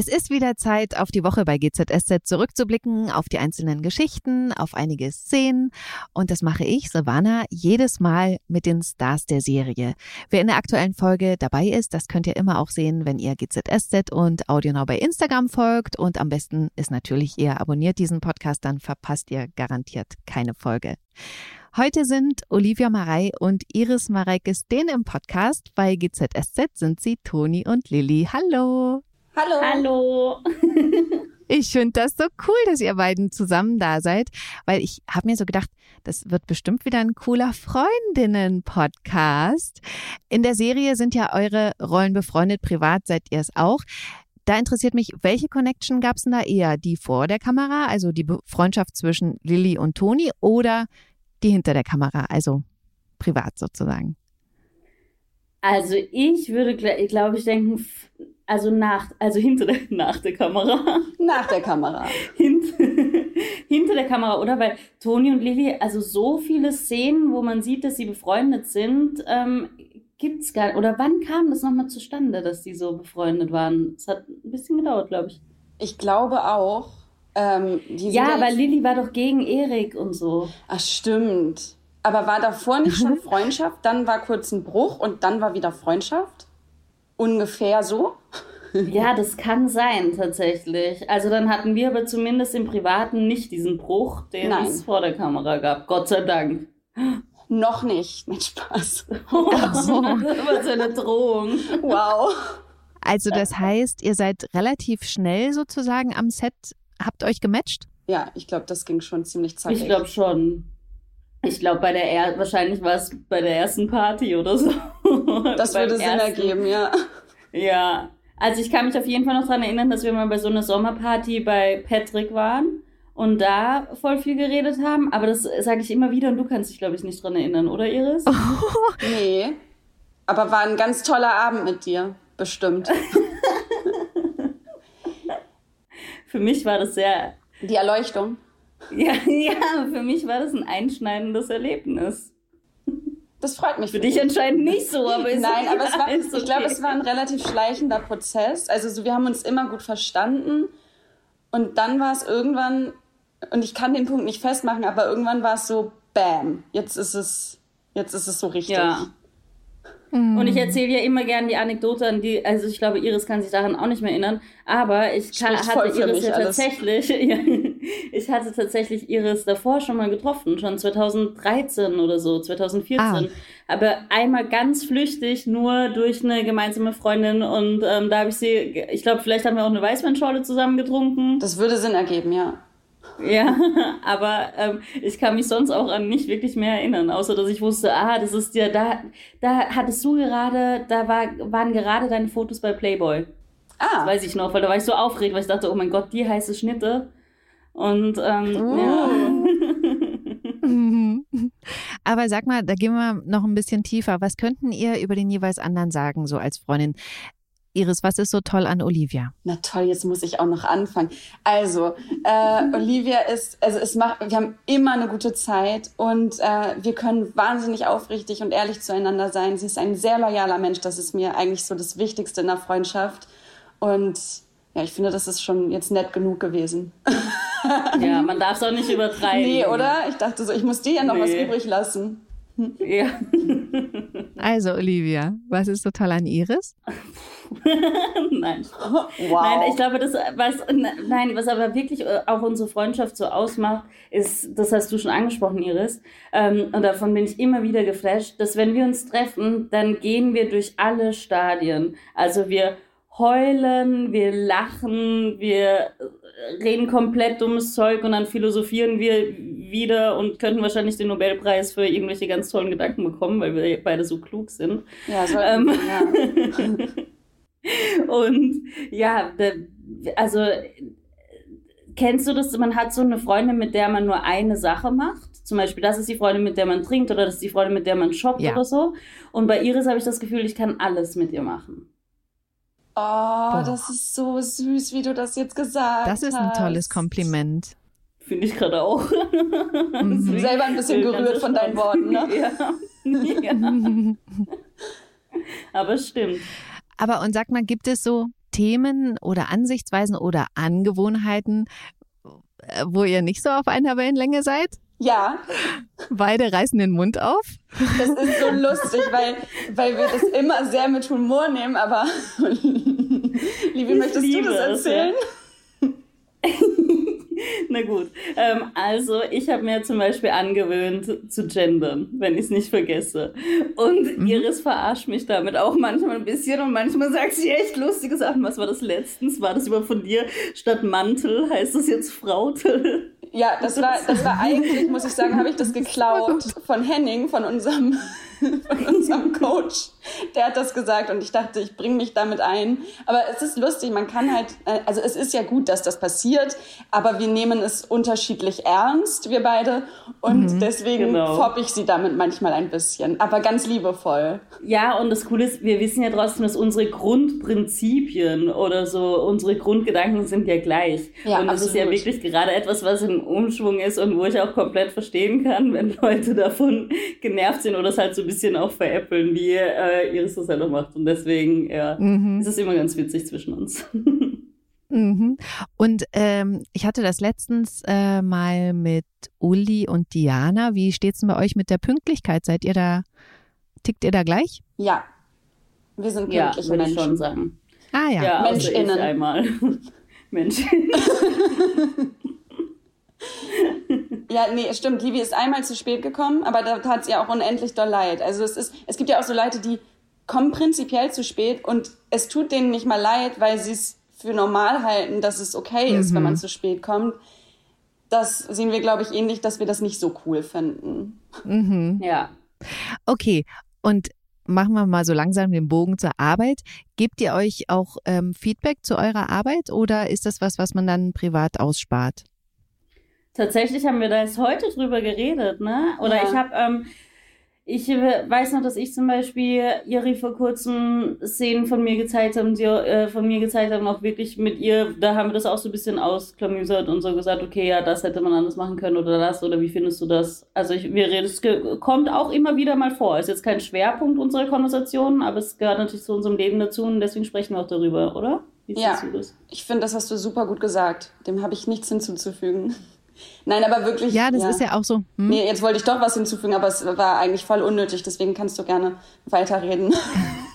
Es ist wieder Zeit, auf die Woche bei GZSZ zurückzublicken, auf die einzelnen Geschichten, auf einige Szenen. Und das mache ich, Savannah, jedes Mal mit den Stars der Serie. Wer in der aktuellen Folge dabei ist, das könnt ihr immer auch sehen, wenn ihr GZSZ und AudioNow bei Instagram folgt. Und am besten ist natürlich, ihr abonniert diesen Podcast, dann verpasst ihr garantiert keine Folge. Heute sind Olivia Marei und Iris Mareikes den im Podcast. Bei GZSZ sind sie Toni und Lilly. Hallo! Hallo. Hallo. Ich finde das so cool, dass ihr beiden zusammen da seid, weil ich habe mir so gedacht, das wird bestimmt wieder ein cooler Freundinnen-Podcast. In der Serie sind ja eure Rollen befreundet, privat seid ihr es auch. Da interessiert mich, welche Connection gab es denn da eher? Die vor der Kamera, also die Freundschaft zwischen Lilly und Toni oder die hinter der Kamera, also privat sozusagen? Also ich würde, glaube ich, denken, also nach, also hinter der, nach der Kamera. Nach der Kamera. Hint, hinter der Kamera, oder? Weil Toni und Lilly, also so viele Szenen, wo man sieht, dass sie befreundet sind, ähm, es gar nicht. Oder wann kam das nochmal zustande, dass die so befreundet waren? Es hat ein bisschen gedauert, glaube ich. Ich glaube auch. Ähm, ja, weil Lilly war doch gegen Erik und so. Ach, stimmt. Aber war davor nicht schon Freundschaft? Dann war kurz ein Bruch und dann war wieder Freundschaft? Ungefähr so? Ja, das kann sein, tatsächlich. Also dann hatten wir aber zumindest im Privaten nicht diesen Bruch, den Nein. es vor der Kamera gab. Gott sei Dank. Noch nicht. Mit Spaß. Oh, das war so eine Drohung. Wow. Also das heißt, ihr seid relativ schnell sozusagen am Set, habt euch gematcht? Ja, ich glaube, das ging schon ziemlich zackig. Ich glaube schon. Ich glaube, bei der er wahrscheinlich war es bei der ersten Party oder so. Das würde Sinn ergeben, ja. Ja. Also ich kann mich auf jeden Fall noch daran erinnern, dass wir mal bei so einer Sommerparty bei Patrick waren und da voll viel geredet haben. Aber das sage ich immer wieder und du kannst dich, glaube ich, nicht dran erinnern, oder Iris? Oh. Nee. Aber war ein ganz toller Abend mit dir, bestimmt. Für mich war das sehr. Die Erleuchtung. Ja, ja, für mich war das ein einschneidendes Erlebnis. Das freut mich. Für, dich anscheinend nicht so, aber ist Nein, aber es war, okay. ich glaube, es war ein relativ schleichender Prozess. Also so, wir haben uns immer gut verstanden und dann war es irgendwann, und ich kann den Punkt nicht festmachen, aber irgendwann war es so, bam, jetzt ist es, jetzt ist es so richtig. Ja. Mhm. Und ich erzähle ja immer gerne die Anekdote an die, also ich glaube, Iris kann sich daran auch nicht mehr erinnern, aber ich kann, hatte Iris ja tatsächlich, ja, ich hatte tatsächlich Iris davor schon mal getroffen, schon 2013 oder so, 2014. Ah. Aber einmal ganz flüchtig, nur durch eine gemeinsame Freundin und ähm, da habe ich sie, ich glaube, vielleicht haben wir auch eine Weißweinschorle zusammen getrunken. Das würde Sinn ergeben, ja. Ja, aber ähm, ich kann mich sonst auch an nicht wirklich mehr erinnern, außer dass ich wusste, ah, das ist ja, da, da hattest du gerade, da war, waren gerade deine Fotos bei Playboy. Ah. Das weiß ich noch, weil da war ich so aufgeregt, weil ich dachte, oh mein Gott, die heiße Schnitte. Und ähm, oh. ja. Aber sag mal, da gehen wir noch ein bisschen tiefer. Was könnten ihr über den jeweils anderen sagen, so als Freundin? Iris, was ist so toll an Olivia? Na toll, jetzt muss ich auch noch anfangen. Also, äh, Olivia ist, also es macht, wir haben immer eine gute Zeit und äh, wir können wahnsinnig aufrichtig und ehrlich zueinander sein. Sie ist ein sehr loyaler Mensch, das ist mir eigentlich so das Wichtigste in der Freundschaft. Und ja, ich finde, das ist schon jetzt nett genug gewesen. Ja, man darf es auch nicht übertreiben. Nee, oder? Ich dachte so, ich muss dir ja noch nee. was übrig lassen. Ja. Also, Olivia, was ist so toll an Iris? nein. Wow. Nein, ich glaube, das, was, nein, was aber wirklich äh, auch unsere Freundschaft so ausmacht, ist, das hast du schon angesprochen, Iris, ähm, und davon bin ich immer wieder geflasht, dass wenn wir uns treffen, dann gehen wir durch alle Stadien. Also wir heulen, wir lachen, wir reden komplett dummes Zeug und dann philosophieren wir wieder und könnten wahrscheinlich den Nobelpreis für irgendwelche ganz tollen Gedanken bekommen, weil wir beide so klug sind. Ja, so ähm, ja. und ja, also kennst du das, man hat so eine Freundin, mit der man nur eine Sache macht? Zum Beispiel, das ist die Freundin, mit der man trinkt oder das ist die Freundin, mit der man shoppt ja. oder so. Und bei Iris habe ich das Gefühl, ich kann alles mit ihr machen. Oh, Boah. das ist so süß, wie du das jetzt gesagt hast. Das ist ein tolles Kompliment. Finde ich gerade auch. Mhm. Selber ein bisschen gerührt von deinen Worten, ne? ja. ja. Aber es stimmt. Aber und sag mal, gibt es so Themen oder Ansichtsweisen oder Angewohnheiten, äh, wo ihr nicht so auf einer Wellenlänge seid? Ja. Beide reißen den Mund auf. Das ist so lustig, weil, weil wir das immer sehr mit Humor nehmen, aber Liebe, möchtest du das erzählen? Es, ja. Na gut. Ähm, also, ich habe mir zum Beispiel angewöhnt zu gendern, wenn ich es nicht vergesse. Und mhm. Iris verarscht mich damit auch manchmal ein bisschen und manchmal sagt sie echt lustige Sachen. Was war das letztens? War das über von dir? Statt Mantel heißt das jetzt Frautel? Ja, das war, das war eigentlich, muss ich sagen, habe ich das geklaut von Henning, von unserem von unserem Coach. Der hat das gesagt und ich dachte, ich bringe mich damit ein. Aber es ist lustig, man kann halt, äh, also es ist ja gut, dass das passiert, aber wir nehmen es unterschiedlich ernst, wir beide. Und mhm, deswegen genau. fopp ich sie damit manchmal ein bisschen, aber ganz liebevoll. Ja, und das Coole ist, wir wissen ja trotzdem, dass unsere Grundprinzipien oder so, unsere Grundgedanken sind ja gleich. Ja, und das absolut. ist ja wirklich gerade etwas, was im Umschwung ist und wo ich auch komplett verstehen kann, wenn Leute davon genervt sind oder es halt so bisschen auch veräppeln, wie äh, Iris das selber macht. Und deswegen ja, mhm. ist es immer ganz witzig zwischen uns. Mhm. Und ähm, ich hatte das letztens äh, mal mit Uli und Diana. Wie steht es denn bei euch mit der Pünktlichkeit? Seid ihr da, tickt ihr da gleich? Ja, wir sind pünktliche ja, würde ich schon sagen. Ah ja, ja MenschInnen. einmal. MenschInnen. Ja, nee, stimmt. Livi ist einmal zu spät gekommen, aber da tat es ihr auch unendlich doll leid. Also es ist, es gibt ja auch so Leute, die kommen prinzipiell zu spät und es tut denen nicht mal leid, weil sie es für normal halten, dass es okay ist, mhm. wenn man zu spät kommt. Das sehen wir, glaube ich, ähnlich, dass wir das nicht so cool finden. Mhm. Ja. Okay. Und machen wir mal so langsam den Bogen zur Arbeit. Gebt ihr euch auch ähm, Feedback zu eurer Arbeit oder ist das was, was man dann privat ausspart? Tatsächlich haben wir da jetzt heute drüber geredet, ne? Oder ja. ich habe, ähm, ich weiß noch, dass ich zum Beispiel Iri vor kurzem Szenen von mir gezeigt habe, die äh, von mir gezeigt haben, auch wirklich mit ihr, da haben wir das auch so ein bisschen ausklamüsert und so gesagt, okay, ja, das hätte man anders machen können oder das, oder wie findest du das? Also ich, wir reden, es kommt auch immer wieder mal vor. Ist jetzt kein Schwerpunkt unserer Konversationen, aber es gehört natürlich zu unserem Leben dazu und deswegen sprechen wir auch darüber, oder? Wie ja, ich finde, das hast du super gut gesagt. Dem habe ich nichts hinzuzufügen. Nein, aber wirklich. Ja, das ja. ist ja auch so. Hm? Nee, jetzt wollte ich doch was hinzufügen, aber es war eigentlich voll unnötig, deswegen kannst du gerne weiterreden.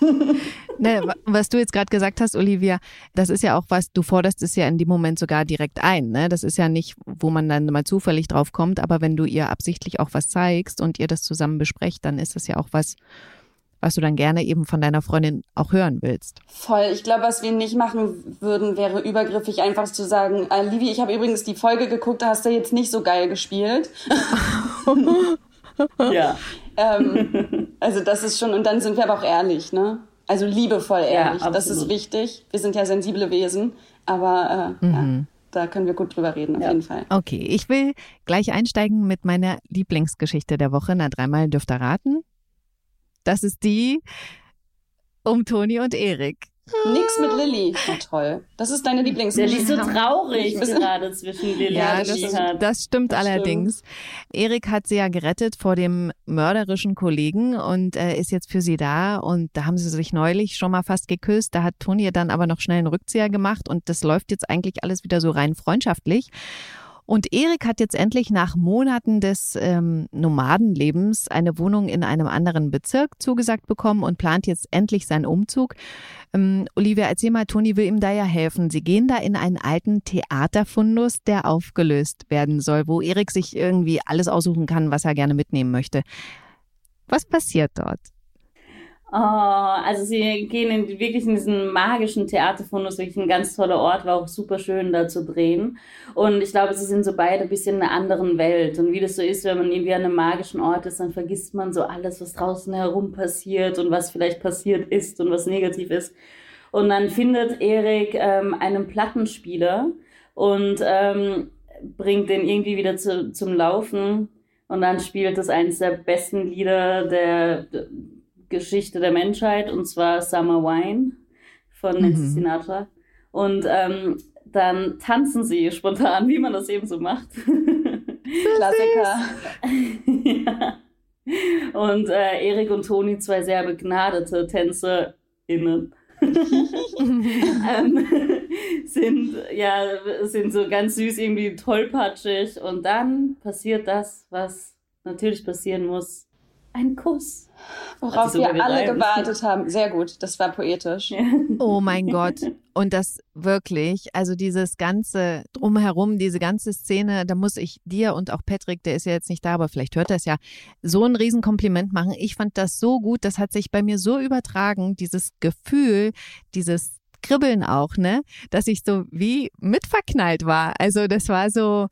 ne, was du jetzt gerade gesagt hast, Olivia, das ist ja auch was, du forderst es ja in dem Moment sogar direkt ein. Ne? Das ist ja nicht, wo man dann mal zufällig drauf kommt, aber wenn du ihr absichtlich auch was zeigst und ihr das zusammen besprecht, dann ist das ja auch was, was du dann gerne eben von deiner Freundin auch hören willst. Voll. Ich glaube, was wir nicht machen würden, wäre übergriffig einfach zu sagen, äh, Livi, ich habe übrigens die Folge geguckt, da hast du jetzt nicht so geil gespielt. ja. ähm, also das ist schon, und dann sind wir aber auch ehrlich, ne? Also liebevoll ehrlich. Ja, das ist wichtig. Wir sind ja sensible Wesen, aber äh, mhm. ja da können wir gut drüber reden, auf ja. jeden Fall. Okay, ich will gleich einsteigen mit meiner Lieblingsgeschichte der Woche. Na, dreimal dürft ihr raten. Das ist die um Toni und Erik. Nix mit Lilly. Na toll. Das ist deine Lieblingsgeschichte. Der ist so traurig gerade zwischen Lilly ja, und das, Richard. Das stimmt das allerdings. Stimmt. Erik hat sie ja gerettet vor dem mörderischen Kollegen und äh, ist jetzt für sie da. Und da haben sie sich neulich schon mal fast geküsst. Da hat Toni dann aber noch schnell einen Rückzieher gemacht und das läuft jetzt eigentlich alles wieder so rein freundschaftlich. Und Erik hat jetzt endlich nach Monaten des ähm, Nomadenlebens eine Wohnung in einem anderen Bezirk zugesagt bekommen und plant jetzt endlich seinen Umzug. Ähm, Olivia, erzähl mal, Toni will ihm da ja helfen. Sie gehen da in einen alten Theaterfundus, der aufgelöst werden soll, wo Erik sich irgendwie alles aussuchen kann, was er gerne mitnehmen möchte. Was passiert dort? Oh, also sie gehen in, wirklich in diesen magischen Theaterfundus, wirklich ein ganz toller Ort, war auch super schön da zu drehen. Und ich glaube, sie sind so beide ein bisschen in einer anderen Welt. Und wie das so ist, wenn man irgendwie an einem magischen Ort ist, dann vergisst man so alles, was draußen herum passiert und was vielleicht passiert ist und was negativ ist. Und dann findet Erik ähm, einen Plattenspieler und ähm, bringt den irgendwie wieder zu, zum Laufen. Und dann spielt es eines der besten Lieder der Geschichte der Menschheit und zwar Summer Wine von Nancy mhm. Sinatra. Und ähm, dann tanzen sie spontan, wie man das eben so macht. Klassiker. ja. Und äh, Erik und Toni, zwei sehr begnadete TänzerInnen. ähm, sind ja sind so ganz süß irgendwie tollpatschig und dann passiert das was natürlich passieren muss ein Kuss Worauf wir alle gewartet haben. Sehr gut, das war poetisch. Oh mein Gott. Und das wirklich, also dieses ganze drumherum, diese ganze Szene, da muss ich dir und auch Patrick, der ist ja jetzt nicht da, aber vielleicht hört er es ja, so ein Riesenkompliment machen. Ich fand das so gut, das hat sich bei mir so übertragen, dieses Gefühl, dieses Kribbeln auch, ne, dass ich so wie mitverknallt war. Also das war so,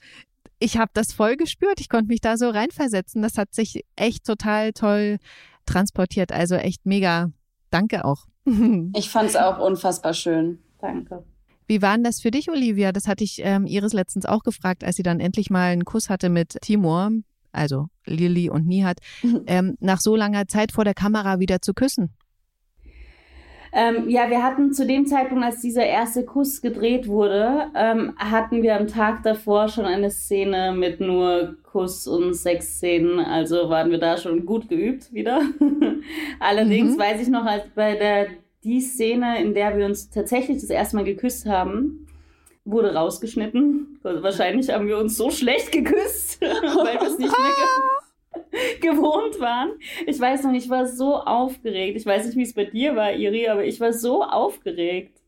ich habe das voll gespürt, ich konnte mich da so reinversetzen. Das hat sich echt total toll transportiert. Also echt mega. Danke auch. Ich fand es auch unfassbar schön. Danke. Wie war denn das für dich, Olivia? Das hatte ich ähm, Iris letztens auch gefragt, als sie dann endlich mal einen Kuss hatte mit Timur, also Lilly und Nihat, ähm, nach so langer Zeit vor der Kamera wieder zu küssen. Ähm, ja, wir hatten zu dem Zeitpunkt, als dieser erste Kuss gedreht wurde, ähm, hatten wir am Tag davor schon eine Szene mit nur Kuss- und Sexszenen. Also waren wir da schon gut geübt wieder. Allerdings mhm. weiß ich noch, als bei der die Szene, in der wir uns tatsächlich das erste Mal geküsst haben, wurde rausgeschnitten. Wahrscheinlich haben wir uns so schlecht geküsst, weil wir es nicht mehr gewohnt waren. Ich weiß noch, ich war so aufgeregt. Ich weiß nicht, wie es bei dir war, Iri, aber ich war so aufgeregt.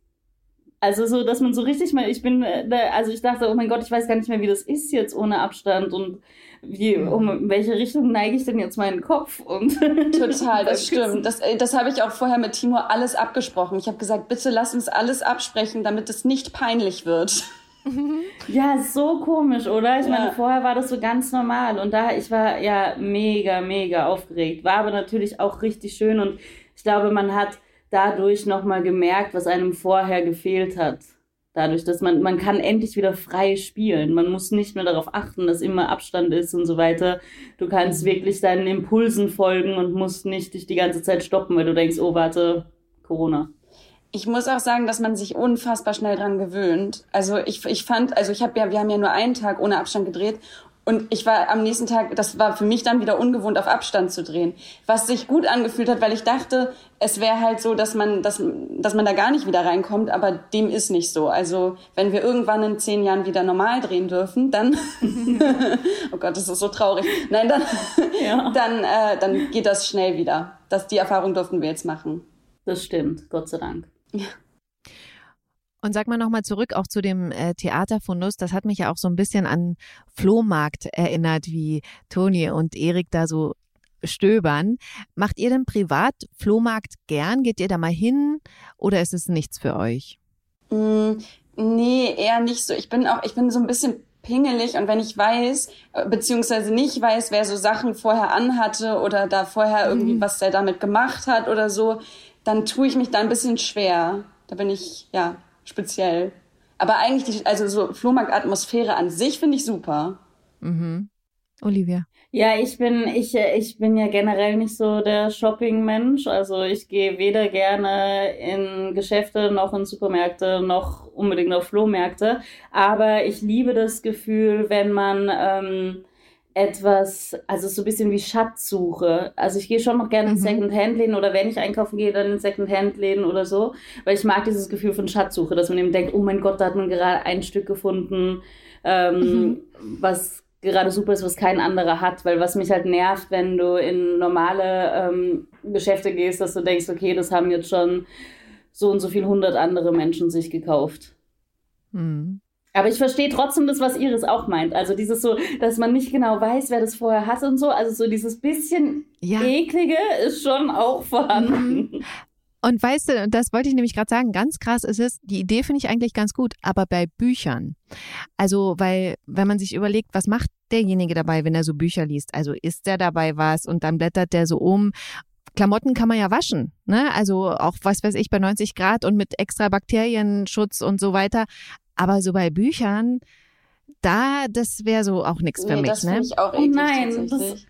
Also so, dass man so richtig mal, ich bin, äh, also ich dachte, oh mein Gott, ich weiß gar nicht mehr, wie das ist jetzt ohne Abstand und wie, um in welche Richtung neige ich denn jetzt meinen Kopf? Und Total, das stimmt. Das, äh, das habe ich auch vorher mit Timur alles abgesprochen. Ich habe gesagt, bitte lass uns alles absprechen, damit es nicht peinlich wird. Ja, so komisch, oder? Ich ja. meine, vorher war das so ganz normal und da, ich war ja mega, mega aufgeregt. War aber natürlich auch richtig schön und ich glaube, man hat dadurch nochmal gemerkt, was einem vorher gefehlt hat. Dadurch, dass man, man kann endlich wieder frei spielen. Man muss nicht mehr darauf achten, dass immer Abstand ist und so weiter. Du kannst mhm. wirklich deinen Impulsen folgen und musst nicht dich die ganze Zeit stoppen, weil du denkst, oh, warte, Corona ich muss auch sagen, dass man sich unfassbar schnell dran gewöhnt. Also ich, ich fand, also ich habe ja, wir haben ja nur einen Tag ohne Abstand gedreht und ich war am nächsten Tag, das war für mich dann wieder ungewohnt, auf Abstand zu drehen. Was sich gut angefühlt hat, weil ich dachte, es wäre halt so, dass man, dass, dass man da gar nicht wieder reinkommt, aber dem ist nicht so. Also wenn wir irgendwann in zehn Jahren wieder normal drehen dürfen, dann, oh Gott, das ist so traurig. Nein, dann, ja. dann, äh, dann geht das schnell wieder. Das, die Erfahrung durften wir jetzt machen. Das stimmt, Gott sei Dank. Ja. Und sag mal nochmal zurück auch zu dem äh, Theaterfundus. Das hat mich ja auch so ein bisschen an Flohmarkt erinnert, wie Toni und Erik da so stöbern. Macht ihr denn privat Flohmarkt gern? Geht ihr da mal hin oder ist es nichts für euch? Mm, nee, eher nicht so. Ich bin auch, ich bin so ein bisschen pingelig und wenn ich weiß, äh, beziehungsweise nicht weiß, wer so Sachen vorher anhatte oder da vorher irgendwie mhm. was der damit gemacht hat oder so, dann tue ich mich da ein bisschen schwer. Da bin ich, ja, speziell. Aber eigentlich, die, also so Flohmarktatmosphäre an sich finde ich super. Mhm. Olivia. Ja, ich bin, ich, ich bin ja generell nicht so der Shopping-Mensch. Also ich gehe weder gerne in Geschäfte noch in Supermärkte noch unbedingt auf Flohmärkte. Aber ich liebe das Gefühl, wenn man ähm, etwas, also so ein bisschen wie Schatzsuche. Also ich gehe schon noch gerne in mhm. Second-Hand-Läden oder wenn ich einkaufen gehe, dann in Second-Hand-Läden oder so, weil ich mag dieses Gefühl von Schatzsuche, dass man eben denkt, oh mein Gott, da hat man gerade ein Stück gefunden, ähm, mhm. was gerade super ist, was kein anderer hat, weil was mich halt nervt, wenn du in normale ähm, Geschäfte gehst, dass du denkst, okay, das haben jetzt schon so und so viel hundert andere Menschen sich gekauft. Mhm. Aber ich verstehe trotzdem das, was Iris auch meint. Also dieses so, dass man nicht genau weiß, wer das vorher hat und so. Also so dieses bisschen ja. eklige ist schon auch vorhanden. Mhm. Und weißt du, das wollte ich nämlich gerade sagen, ganz krass ist es, die Idee finde ich eigentlich ganz gut, aber bei Büchern. Also, weil, wenn man sich überlegt, was macht derjenige dabei, wenn er so Bücher liest? Also isst er dabei was und dann blättert der so um Klamotten kann man ja waschen, ne? Also auch was weiß ich bei 90 Grad und mit extra Bakterienschutz und so weiter. Aber so bei Büchern, da, das wäre so auch nichts für nee, mich, das ne? Ich auch oh nein, das,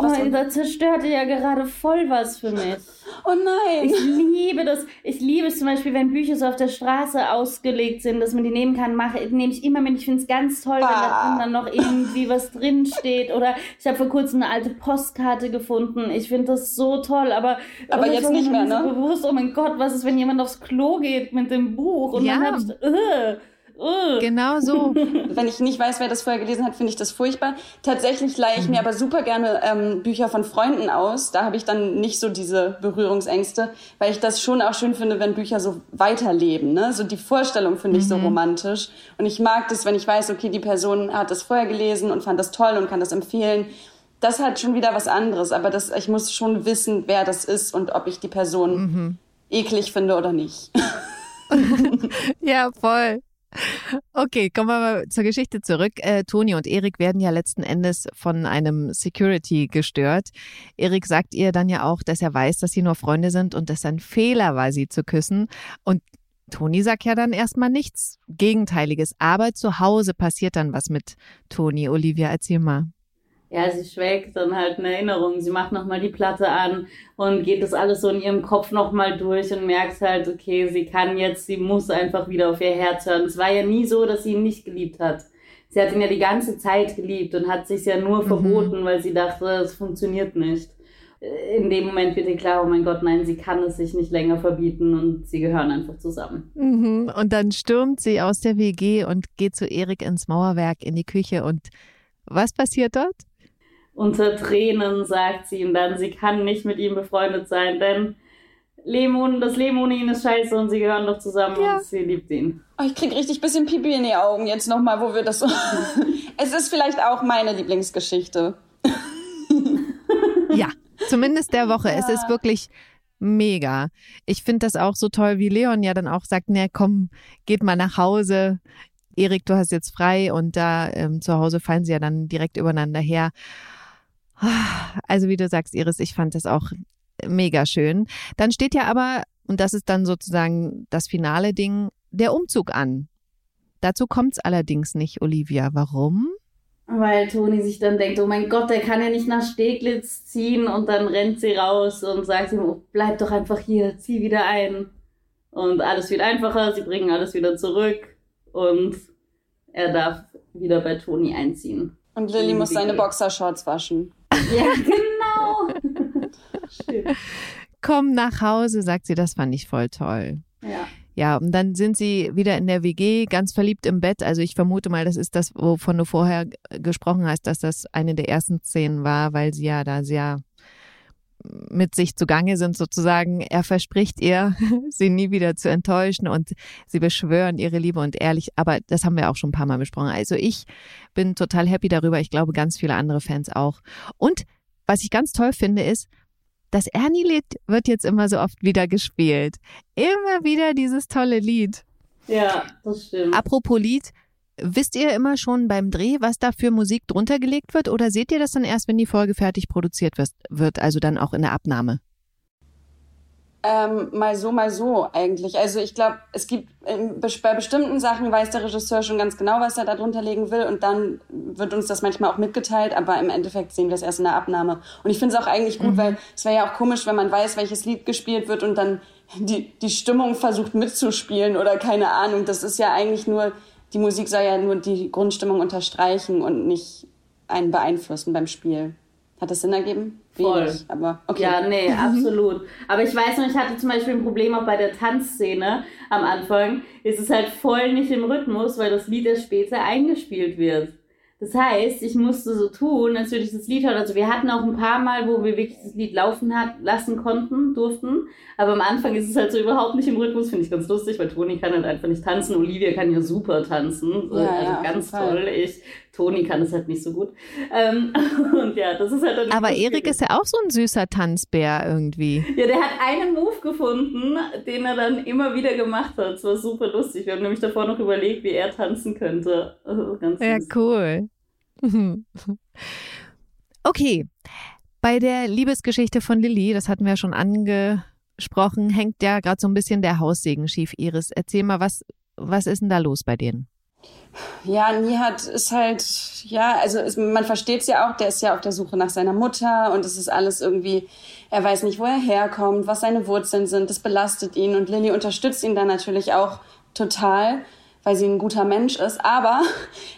Oh, da zerstörte ja gerade voll was für mich. Oh nein. Ich liebe das. Ich liebe es zum Beispiel, wenn Bücher so auf der Straße ausgelegt sind, dass man die nehmen kann. Mache, nehme ich immer mit. Ich finde es ganz toll, ah. wenn da drin dann noch irgendwie was drin steht. Oder ich habe vor kurzem eine alte Postkarte gefunden. Ich finde das so toll. Aber, aber jetzt nicht mehr, ne? So bewusst, oh mein Gott, was ist, wenn jemand aufs Klo geht mit dem Buch? Und ja. dann habe ich, uh, Genau so. Wenn ich nicht weiß, wer das vorher gelesen hat, finde ich das furchtbar. Tatsächlich leihe ich mhm. mir aber super gerne ähm, Bücher von Freunden aus. Da habe ich dann nicht so diese Berührungsängste, weil ich das schon auch schön finde, wenn Bücher so weiterleben. Ne? So die Vorstellung finde ich mhm. so romantisch. Und ich mag das, wenn ich weiß, okay, die Person hat das vorher gelesen und fand das toll und kann das empfehlen. Das hat schon wieder was anderes. Aber das, ich muss schon wissen, wer das ist und ob ich die Person mhm. eklig finde oder nicht. ja, voll. Okay, kommen wir mal zur Geschichte zurück. Äh, Toni und Erik werden ja letzten Endes von einem Security gestört. Erik sagt ihr dann ja auch, dass er weiß, dass sie nur Freunde sind und dass ein Fehler war, sie zu küssen. Und Toni sagt ja dann erstmal nichts Gegenteiliges. Aber zu Hause passiert dann was mit Toni. Olivia, erzähl mal ja, sie schwelgt dann halt eine Erinnerung. Sie macht nochmal die Platte an und geht das alles so in ihrem Kopf nochmal durch und merkt halt, okay, sie kann jetzt, sie muss einfach wieder auf ihr Herz hören. Es war ja nie so, dass sie ihn nicht geliebt hat. Sie hat ihn ja die ganze Zeit geliebt und hat sich ja nur mhm. verboten, weil sie dachte, es funktioniert nicht. In dem Moment wird ihr klar, oh mein Gott, nein, sie kann es sich nicht länger verbieten und sie gehören einfach zusammen. Mhm. Und dann stürmt sie aus der WG und geht zu Erik ins Mauerwerk in die Küche und was passiert dort? Unter Tränen sagt sie ihm dann, sie kann nicht mit ihm befreundet sein, denn ohne, das Leben ohne ihn ist scheiße und sie gehören doch zusammen ja. und sie liebt ihn. Oh, ich krieg richtig bisschen Pipi in die Augen jetzt nochmal, wo wir das so. es ist vielleicht auch meine Lieblingsgeschichte. ja, zumindest der Woche. Ja. Es ist wirklich mega. Ich finde das auch so toll, wie Leon ja dann auch sagt, na komm, geht mal nach Hause. Erik, du hast jetzt frei und da ähm, zu Hause fallen sie ja dann direkt übereinander her. Also wie du sagst, Iris, ich fand das auch mega schön. Dann steht ja aber, und das ist dann sozusagen das finale Ding, der Umzug an. Dazu kommt es allerdings nicht, Olivia. Warum? Weil Toni sich dann denkt, oh mein Gott, der kann ja nicht nach Steglitz ziehen und dann rennt sie raus und sagt ihm, oh, bleib doch einfach hier, zieh wieder ein. Und alles wird einfacher, sie bringen alles wieder zurück und er darf wieder bei Toni einziehen. Und Lilly muss seine Boxershorts waschen. Ja, genau. Komm nach Hause, sagt sie, das fand ich voll toll. Ja. Ja, und dann sind sie wieder in der WG, ganz verliebt im Bett. Also ich vermute mal, das ist das, wovon du vorher gesprochen hast, dass das eine der ersten Szenen war, weil sie ja da sehr mit sich zugange sind sozusagen. Er verspricht ihr, sie nie wieder zu enttäuschen und sie beschwören ihre Liebe und ehrlich. Aber das haben wir auch schon ein paar Mal besprochen. Also ich bin total happy darüber. Ich glaube, ganz viele andere Fans auch. Und was ich ganz toll finde, ist, das Ernie-Lied wird jetzt immer so oft wieder gespielt. Immer wieder dieses tolle Lied. Ja, das stimmt. Apropos Lied, Wisst ihr immer schon beim Dreh, was da für Musik drunter gelegt wird oder seht ihr das dann erst, wenn die Folge fertig produziert wird, also dann auch in der Abnahme? Ähm, mal so, mal so eigentlich. Also ich glaube, es gibt ähm, bei bestimmten Sachen weiß der Regisseur schon ganz genau, was er da drunter legen will und dann wird uns das manchmal auch mitgeteilt, aber im Endeffekt sehen wir es erst in der Abnahme. Und ich finde es auch eigentlich gut, mhm. weil es wäre ja auch komisch, wenn man weiß, welches Lied gespielt wird und dann die, die Stimmung versucht mitzuspielen oder keine Ahnung. Das ist ja eigentlich nur die Musik soll ja nur die Grundstimmung unterstreichen und nicht einen beeinflussen beim Spiel. Hat das Sinn ergeben? Voll. Wenig, aber okay. Ja, nee, absolut. Aber ich weiß noch, ich hatte zum Beispiel ein Problem auch bei der Tanzszene am Anfang. Ist es halt voll nicht im Rhythmus, weil das Lied erst später eingespielt wird. Das heißt, ich musste so tun, als würde ich das Lied hören. Also wir hatten auch ein paar Mal, wo wir wirklich das Lied laufen hat, lassen konnten, durften. Aber am Anfang ist es halt so überhaupt nicht im Rhythmus, finde ich ganz lustig, weil Toni kann halt einfach nicht tanzen. Olivia kann ja super tanzen. Ja, also ja, ganz toll. Ich, Toni kann es halt nicht so gut. Ähm, und ja, das ist halt dann Aber Erik ist ja auch so ein süßer Tanzbär irgendwie. Ja, der hat einen Move gefunden, den er dann immer wieder gemacht hat. Das war super lustig. Wir haben nämlich davor noch überlegt, wie er tanzen könnte. Also ganz ja, cool. Okay. Bei der Liebesgeschichte von Lilly, das hatten wir schon angesprochen, hängt ja gerade so ein bisschen der Haussegen schief, Iris. Erzähl mal, was, was ist denn da los bei denen? ja, Nihat ist halt, ja, also ist, man versteht es ja auch, der ist ja auf der Suche nach seiner Mutter und es ist alles irgendwie, er weiß nicht, wo er herkommt, was seine Wurzeln sind, das belastet ihn und Lilly unterstützt ihn dann natürlich auch total weil sie ein guter Mensch ist. Aber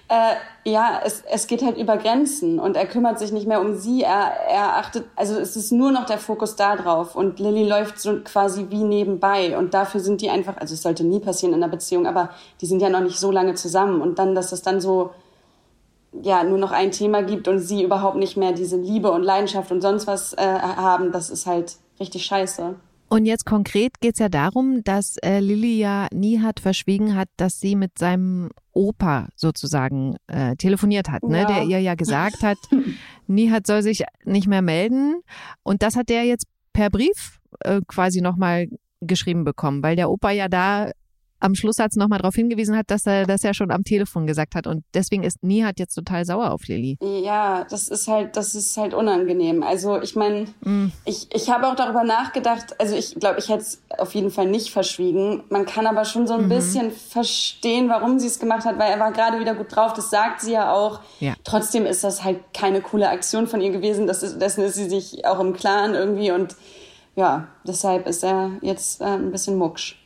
äh, ja, es, es geht halt über Grenzen und er kümmert sich nicht mehr um sie. Er, er achtet, also es ist nur noch der Fokus da drauf und Lilly läuft so quasi wie nebenbei und dafür sind die einfach, also es sollte nie passieren in einer Beziehung, aber die sind ja noch nicht so lange zusammen und dann, dass es dann so ja nur noch ein Thema gibt und sie überhaupt nicht mehr diese Liebe und Leidenschaft und sonst was äh, haben, das ist halt richtig scheiße. Und jetzt konkret geht es ja darum, dass äh, Lilly ja nie hat verschwiegen hat, dass sie mit seinem Opa sozusagen äh, telefoniert hat, ne? Ja. der ihr ja gesagt hat, Nihat soll sich nicht mehr melden. Und das hat der jetzt per Brief äh, quasi nochmal geschrieben bekommen, weil der Opa ja da am Schlusssatz nochmal darauf hingewiesen hat, dass er das ja schon am Telefon gesagt hat. Und deswegen ist Nihat jetzt total sauer auf Lilly. Ja, das ist halt, das ist halt unangenehm. Also ich meine, mm. ich, ich habe auch darüber nachgedacht, also ich glaube, ich hätte es auf jeden Fall nicht verschwiegen. Man kann aber schon so ein mhm. bisschen verstehen, warum sie es gemacht hat, weil er war gerade wieder gut drauf. Das sagt sie ja auch. Ja. Trotzdem ist das halt keine coole Aktion von ihr gewesen. Das ist, dessen ist sie sich auch im Klaren irgendwie und ja, deshalb ist er jetzt äh, ein bisschen mucksch.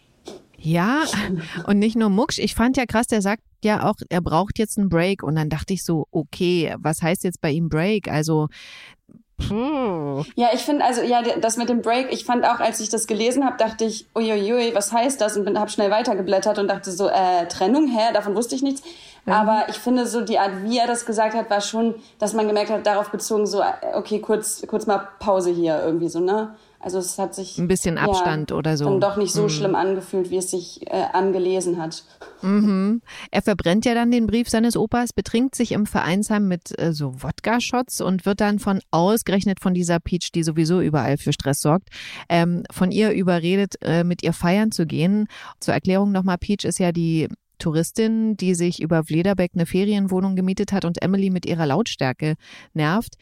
Ja, und nicht nur Mucksch. Ich fand ja krass, der sagt ja auch, er braucht jetzt einen Break. Und dann dachte ich so, okay, was heißt jetzt bei ihm Break? Also Puh. Ja, ich finde also ja das mit dem Break. Ich fand auch, als ich das gelesen habe, dachte ich, uiuiui, was heißt das? Und habe schnell weitergeblättert und dachte so, äh, Trennung, hä, davon wusste ich nichts. Mhm. Aber ich finde so die Art, wie er das gesagt hat, war schon, dass man gemerkt hat, darauf bezogen so, äh, okay, kurz kurz mal Pause hier irgendwie so ne. Also es hat sich ein bisschen Abstand ja, oder so. Dann doch nicht so mhm. schlimm angefühlt, wie es sich äh, angelesen hat. Mhm. Er verbrennt ja dann den Brief seines Opas, betrinkt sich im Vereinsheim mit äh, so Wodka-Shots und wird dann von ausgerechnet von dieser Peach, die sowieso überall für Stress sorgt, ähm, von ihr überredet, äh, mit ihr feiern zu gehen. Zur Erklärung nochmal, Peach ist ja die Touristin, die sich über Vlederbeck eine Ferienwohnung gemietet hat und Emily mit ihrer Lautstärke nervt.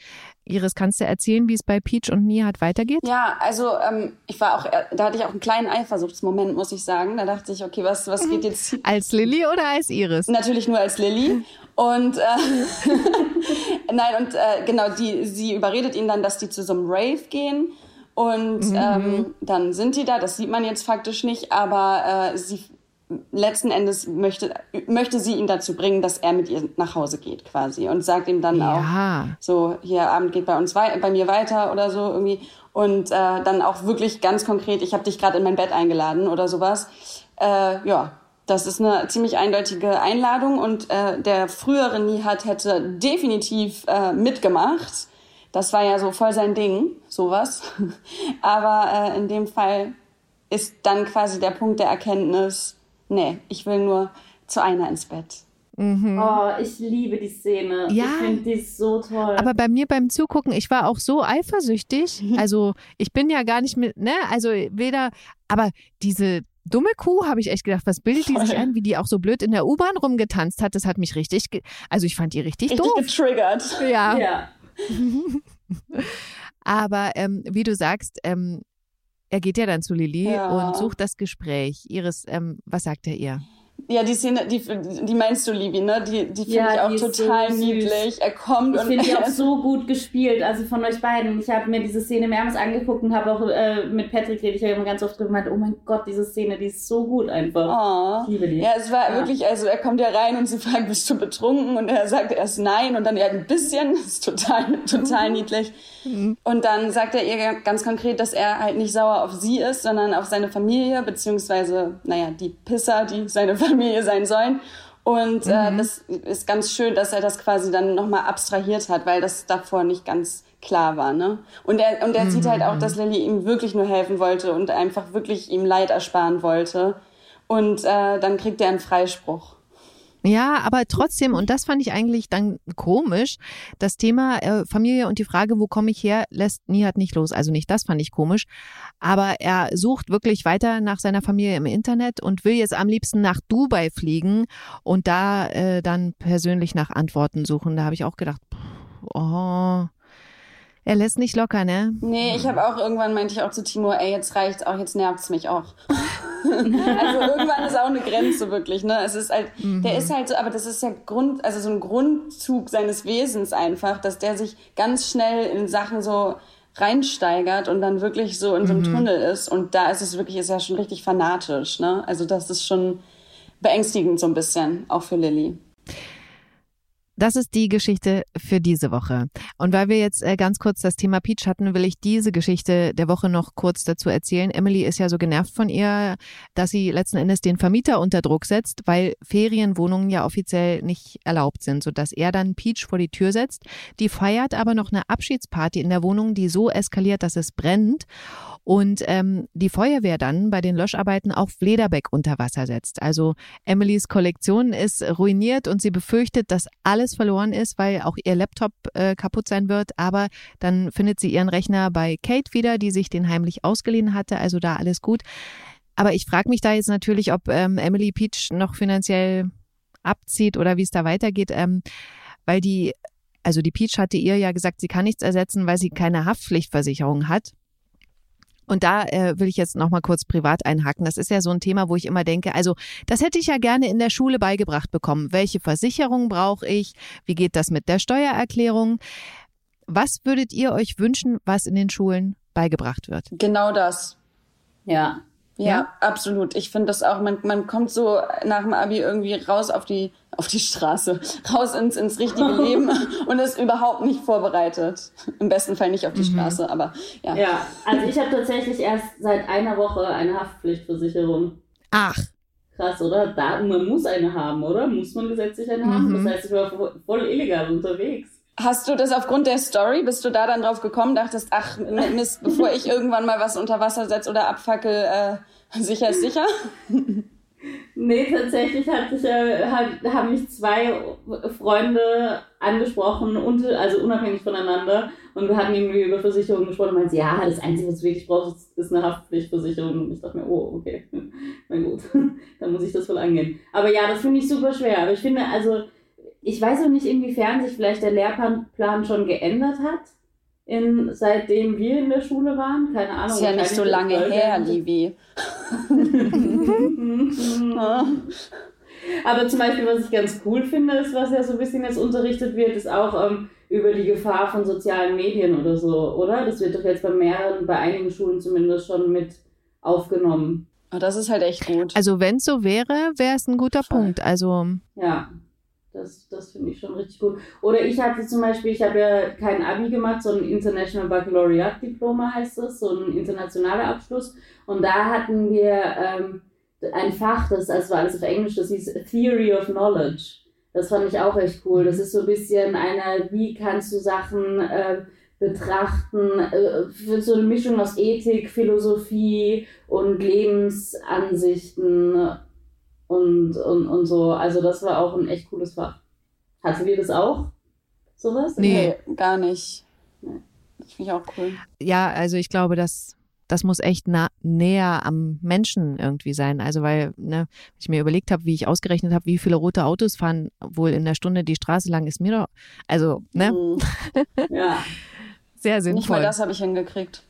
Iris, kannst du erzählen, wie es bei Peach und Nihat weitergeht? Ja, also ähm, ich war auch, da hatte ich auch einen kleinen Eifersuchtsmoment, muss ich sagen. Da dachte ich, okay, was, was geht jetzt? Als Lilly oder als Iris? Natürlich nur als Lilly. Und äh, nein, und äh, genau, die, sie überredet ihn dann, dass die zu so einem Rave gehen. Und mhm. ähm, dann sind die da, das sieht man jetzt faktisch nicht, aber äh, sie letzten Endes möchte, möchte sie ihn dazu bringen, dass er mit ihr nach Hause geht quasi und sagt ihm dann ja. auch so, hier Abend geht bei uns bei mir weiter oder so irgendwie und äh, dann auch wirklich ganz konkret, ich habe dich gerade in mein Bett eingeladen oder sowas. Äh, ja, das ist eine ziemlich eindeutige Einladung und äh, der frühere Nihat hätte definitiv äh, mitgemacht. Das war ja so voll sein Ding, sowas. Aber äh, in dem Fall ist dann quasi der Punkt der Erkenntnis, nee, ich will nur zu einer ins Bett. Mhm. Oh, ich liebe die Szene. Ja, ich finde die so toll. Aber bei mir beim Zugucken, ich war auch so eifersüchtig. Also ich bin ja gar nicht mit, ne, also weder, aber diese dumme Kuh habe ich echt gedacht, was bildet die sich an, wie die auch so blöd in der U-Bahn rumgetanzt hat. Das hat mich richtig, also ich fand die richtig, richtig doof. getriggert. Ja. ja. aber ähm, wie du sagst, ähm, er geht ja dann zu Lilly ja. und sucht das Gespräch. Iris, ähm, was sagt er ihr? Ja, die Szene, die, die meinst du, Livi, ne? Die, die finde ja, ich auch total so niedlich. Er kommt ich und finde die auch so gut gespielt, also von euch beiden. Ich habe mir diese Szene mehrmals angeguckt und habe auch äh, mit Patrick rede ich ja immer ganz oft drüber gemeint, oh mein Gott, diese Szene, die ist so gut einfach. Oh. Ich liebe die. Ja, es war ja. wirklich, also er kommt ja rein und sie fragt, bist du betrunken? Und er sagt erst nein und dann ja ein bisschen. Das ist total, total niedlich. Mhm. Und dann sagt er ihr ganz konkret, dass er halt nicht sauer auf sie ist, sondern auf seine Familie, beziehungsweise, naja, die Pisser, die seine Familie sein sollen. Und äh, mhm. das ist ganz schön, dass er das quasi dann nochmal abstrahiert hat, weil das davor nicht ganz klar war. Ne? Und er, und er mhm. sieht halt auch, dass Lilly ihm wirklich nur helfen wollte und einfach wirklich ihm Leid ersparen wollte. Und äh, dann kriegt er einen Freispruch. Ja, aber trotzdem, und das fand ich eigentlich dann komisch, das Thema äh, Familie und die Frage, wo komme ich her, lässt Nihat nicht los. Also nicht das fand ich komisch, aber er sucht wirklich weiter nach seiner Familie im Internet und will jetzt am liebsten nach Dubai fliegen und da äh, dann persönlich nach Antworten suchen. Da habe ich auch gedacht, oh, er lässt nicht locker, ne? Nee, ich habe auch irgendwann meinte ich auch zu Timo, ey, jetzt reicht's auch, jetzt nervt's mich auch. also irgendwann ist auch eine Grenze wirklich, ne? Es ist halt, mhm. der ist halt so, aber das ist ja Grund, also so ein Grundzug seines Wesens einfach, dass der sich ganz schnell in Sachen so reinsteigert und dann wirklich so in so einem mhm. Tunnel ist. Und da ist es wirklich, ist ja schon richtig fanatisch, ne? Also das ist schon beängstigend so ein bisschen, auch für Lilly. Das ist die Geschichte für diese Woche. Und weil wir jetzt äh, ganz kurz das Thema Peach hatten, will ich diese Geschichte der Woche noch kurz dazu erzählen. Emily ist ja so genervt von ihr, dass sie letzten Endes den Vermieter unter Druck setzt, weil Ferienwohnungen ja offiziell nicht erlaubt sind, sodass er dann Peach vor die Tür setzt. Die feiert aber noch eine Abschiedsparty in der Wohnung, die so eskaliert, dass es brennt und ähm, die Feuerwehr dann bei den Löscharbeiten auch Flederbeck unter Wasser setzt. Also Emilys Kollektion ist ruiniert und sie befürchtet, dass alles verloren ist, weil auch ihr Laptop äh, kaputt sein wird. Aber dann findet sie ihren Rechner bei Kate wieder, die sich den heimlich ausgeliehen hatte. Also da alles gut. Aber ich frage mich da jetzt natürlich, ob ähm, Emily Peach noch finanziell abzieht oder wie es da weitergeht, ähm, weil die also die Peach hatte ihr ja gesagt, sie kann nichts ersetzen, weil sie keine Haftpflichtversicherung hat. Und da äh, will ich jetzt noch mal kurz privat einhaken. Das ist ja so ein Thema, wo ich immer denke, also das hätte ich ja gerne in der Schule beigebracht bekommen. Welche Versicherung brauche ich? Wie geht das mit der Steuererklärung? Was würdet ihr euch wünschen, was in den Schulen beigebracht wird? Genau das. Ja. Ja, ja? absolut. Ich finde das auch, man, man kommt so nach dem Abi irgendwie raus auf die auf die Straße, raus ins, ins richtige Leben und ist überhaupt nicht vorbereitet. Im besten Fall nicht auf die mhm. Straße, aber ja. Ja, also ich habe tatsächlich erst seit einer Woche eine Haftpflichtversicherung. Ach. Krass, oder? Da, man muss eine haben, oder? Muss man gesetzlich eine mhm. haben? Das heißt, ich war voll illegal unterwegs. Hast du das aufgrund der Story, bist du da dann drauf gekommen, dachtest, ach Mist, bevor ich irgendwann mal was unter Wasser setze oder abfackel, äh, sicher ist sicher? Nee, tatsächlich hat sich, äh, hat, haben mich zwei Freunde angesprochen, und, also unabhängig voneinander. Und wir hatten irgendwie über Versicherungen gesprochen und meinten, ja, das Einzige, was du wirklich brauchst, ist eine Haftpflichtversicherung. Und ich dachte mir, oh, okay, na gut, dann muss ich das wohl angehen. Aber ja, das finde ich super schwer. Aber ich finde, also, ich weiß auch nicht, inwiefern sich vielleicht der Lehrplan schon geändert hat in, seitdem wir in der Schule waren. Keine Ahnung. Ist ja nicht so lange her, Livi. Aber zum Beispiel, was ich ganz cool finde, ist, was ja so ein bisschen jetzt unterrichtet wird, ist auch ähm, über die Gefahr von sozialen Medien oder so, oder? Das wird doch jetzt bei mehreren, bei einigen Schulen zumindest schon mit aufgenommen. Oh, das ist halt echt gut. Also wenn es so wäre, wäre es ein guter Voll. Punkt. Also ja. Das, das finde ich schon richtig gut. Oder ich hatte zum Beispiel, ich habe ja kein Abi gemacht, so ein International Baccalaureate Diploma heißt das, so ein internationaler Abschluss. Und da hatten wir ähm, ein Fach, das also war alles auf Englisch, das hieß Theory of Knowledge. Das fand ich auch echt cool. Das ist so ein bisschen eine, wie kannst du Sachen äh, betrachten, äh, für so eine Mischung aus Ethik, Philosophie und Lebensansichten und, und, und so. Also das war auch ein echt cooles Fach. Hattet ihr das auch? Sowas? Nee, nee gar nicht. Nee. Das finde ich auch cool. Ja, also ich glaube, dass das muss echt nah, näher am Menschen irgendwie sein. Also weil, ne, ich mir überlegt habe, wie ich ausgerechnet habe, wie viele rote Autos fahren wohl in der Stunde die Straße lang, ist mir doch, also, ne? Mhm. Ja. Sehr sinnvoll. Nicht mal das habe ich hingekriegt.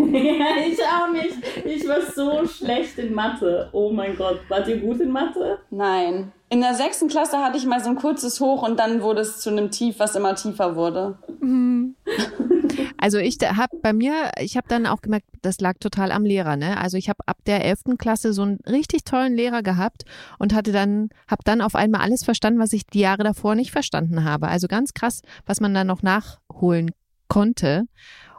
Ja, ich auch nicht. Ich war so schlecht in Mathe. Oh mein Gott. Wart ihr gut in Mathe? Nein. In der sechsten Klasse hatte ich mal so ein kurzes Hoch und dann wurde es zu einem Tief, was immer tiefer wurde. Mhm. Also ich habe bei mir, ich habe dann auch gemerkt, das lag total am Lehrer. Ne? Also ich habe ab der elften Klasse so einen richtig tollen Lehrer gehabt und hatte dann, habe dann auf einmal alles verstanden, was ich die Jahre davor nicht verstanden habe. Also ganz krass, was man dann noch nachholen konnte.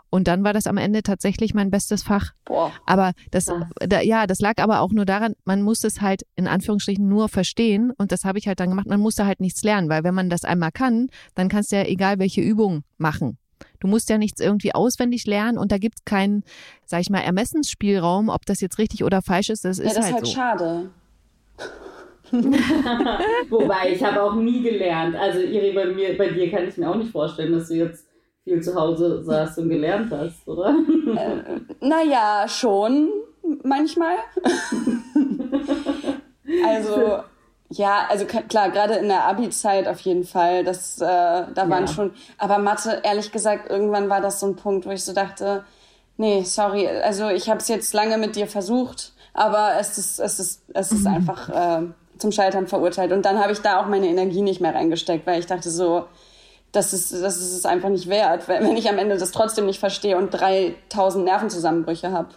Und dann war das am Ende tatsächlich mein bestes Fach. Boah. Aber das, da, ja, das lag aber auch nur daran, man musste es halt in Anführungsstrichen nur verstehen. Und das habe ich halt dann gemacht. Man musste halt nichts lernen, weil wenn man das einmal kann, dann kannst du ja egal welche Übung machen. Du musst ja nichts irgendwie auswendig lernen und da gibt es keinen, sag ich mal, Ermessensspielraum, ob das jetzt richtig oder falsch ist. Das ja, ist das halt, halt so. schade. Wobei, ich habe auch nie gelernt. Also, Iri, bei, mir, bei dir kann ich mir auch nicht vorstellen, dass du jetzt viel zu Hause saßt und gelernt hast, oder? Äh, naja, schon manchmal. also, ja, also klar, gerade in der Abi-Zeit auf jeden Fall. Das, äh, da waren ja. schon. Aber Mathe, ehrlich gesagt, irgendwann war das so ein Punkt, wo ich so dachte, nee, sorry. Also ich habe es jetzt lange mit dir versucht, aber es ist, es ist, es ist mhm. einfach äh, zum Scheitern verurteilt. Und dann habe ich da auch meine Energie nicht mehr reingesteckt, weil ich dachte so, das ist, das ist es einfach nicht wert, wenn ich am Ende das trotzdem nicht verstehe und 3000 Nervenzusammenbrüche habe.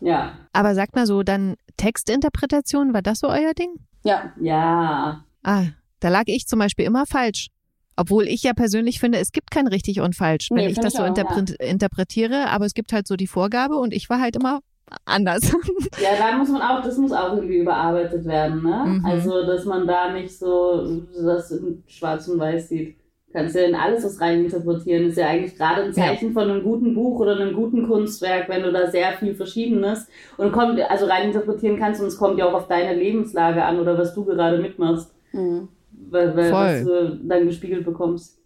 Ja. Aber sagt mal so, dann Textinterpretation, war das so euer Ding? Ja. Ja. Ah, da lag ich zum Beispiel immer falsch. Obwohl ich ja persönlich finde, es gibt kein richtig und falsch, wenn nee, ich das ich so auch, interpre ja. interpretiere, aber es gibt halt so die Vorgabe und ich war halt immer anders. Ja, da muss man auch, das muss auch irgendwie überarbeitet werden, ne? Mhm. Also, dass man da nicht so das in schwarz und weiß sieht. Kannst ja in alles was reininterpretieren. Ist ja eigentlich gerade ein Zeichen ja. von einem guten Buch oder einem guten Kunstwerk, wenn du da sehr viel Verschiedenes und kommt, also reininterpretieren kannst und es kommt ja auch auf deine Lebenslage an oder was du gerade mitmachst. Mhm. Weil, weil was du dann gespiegelt bekommst.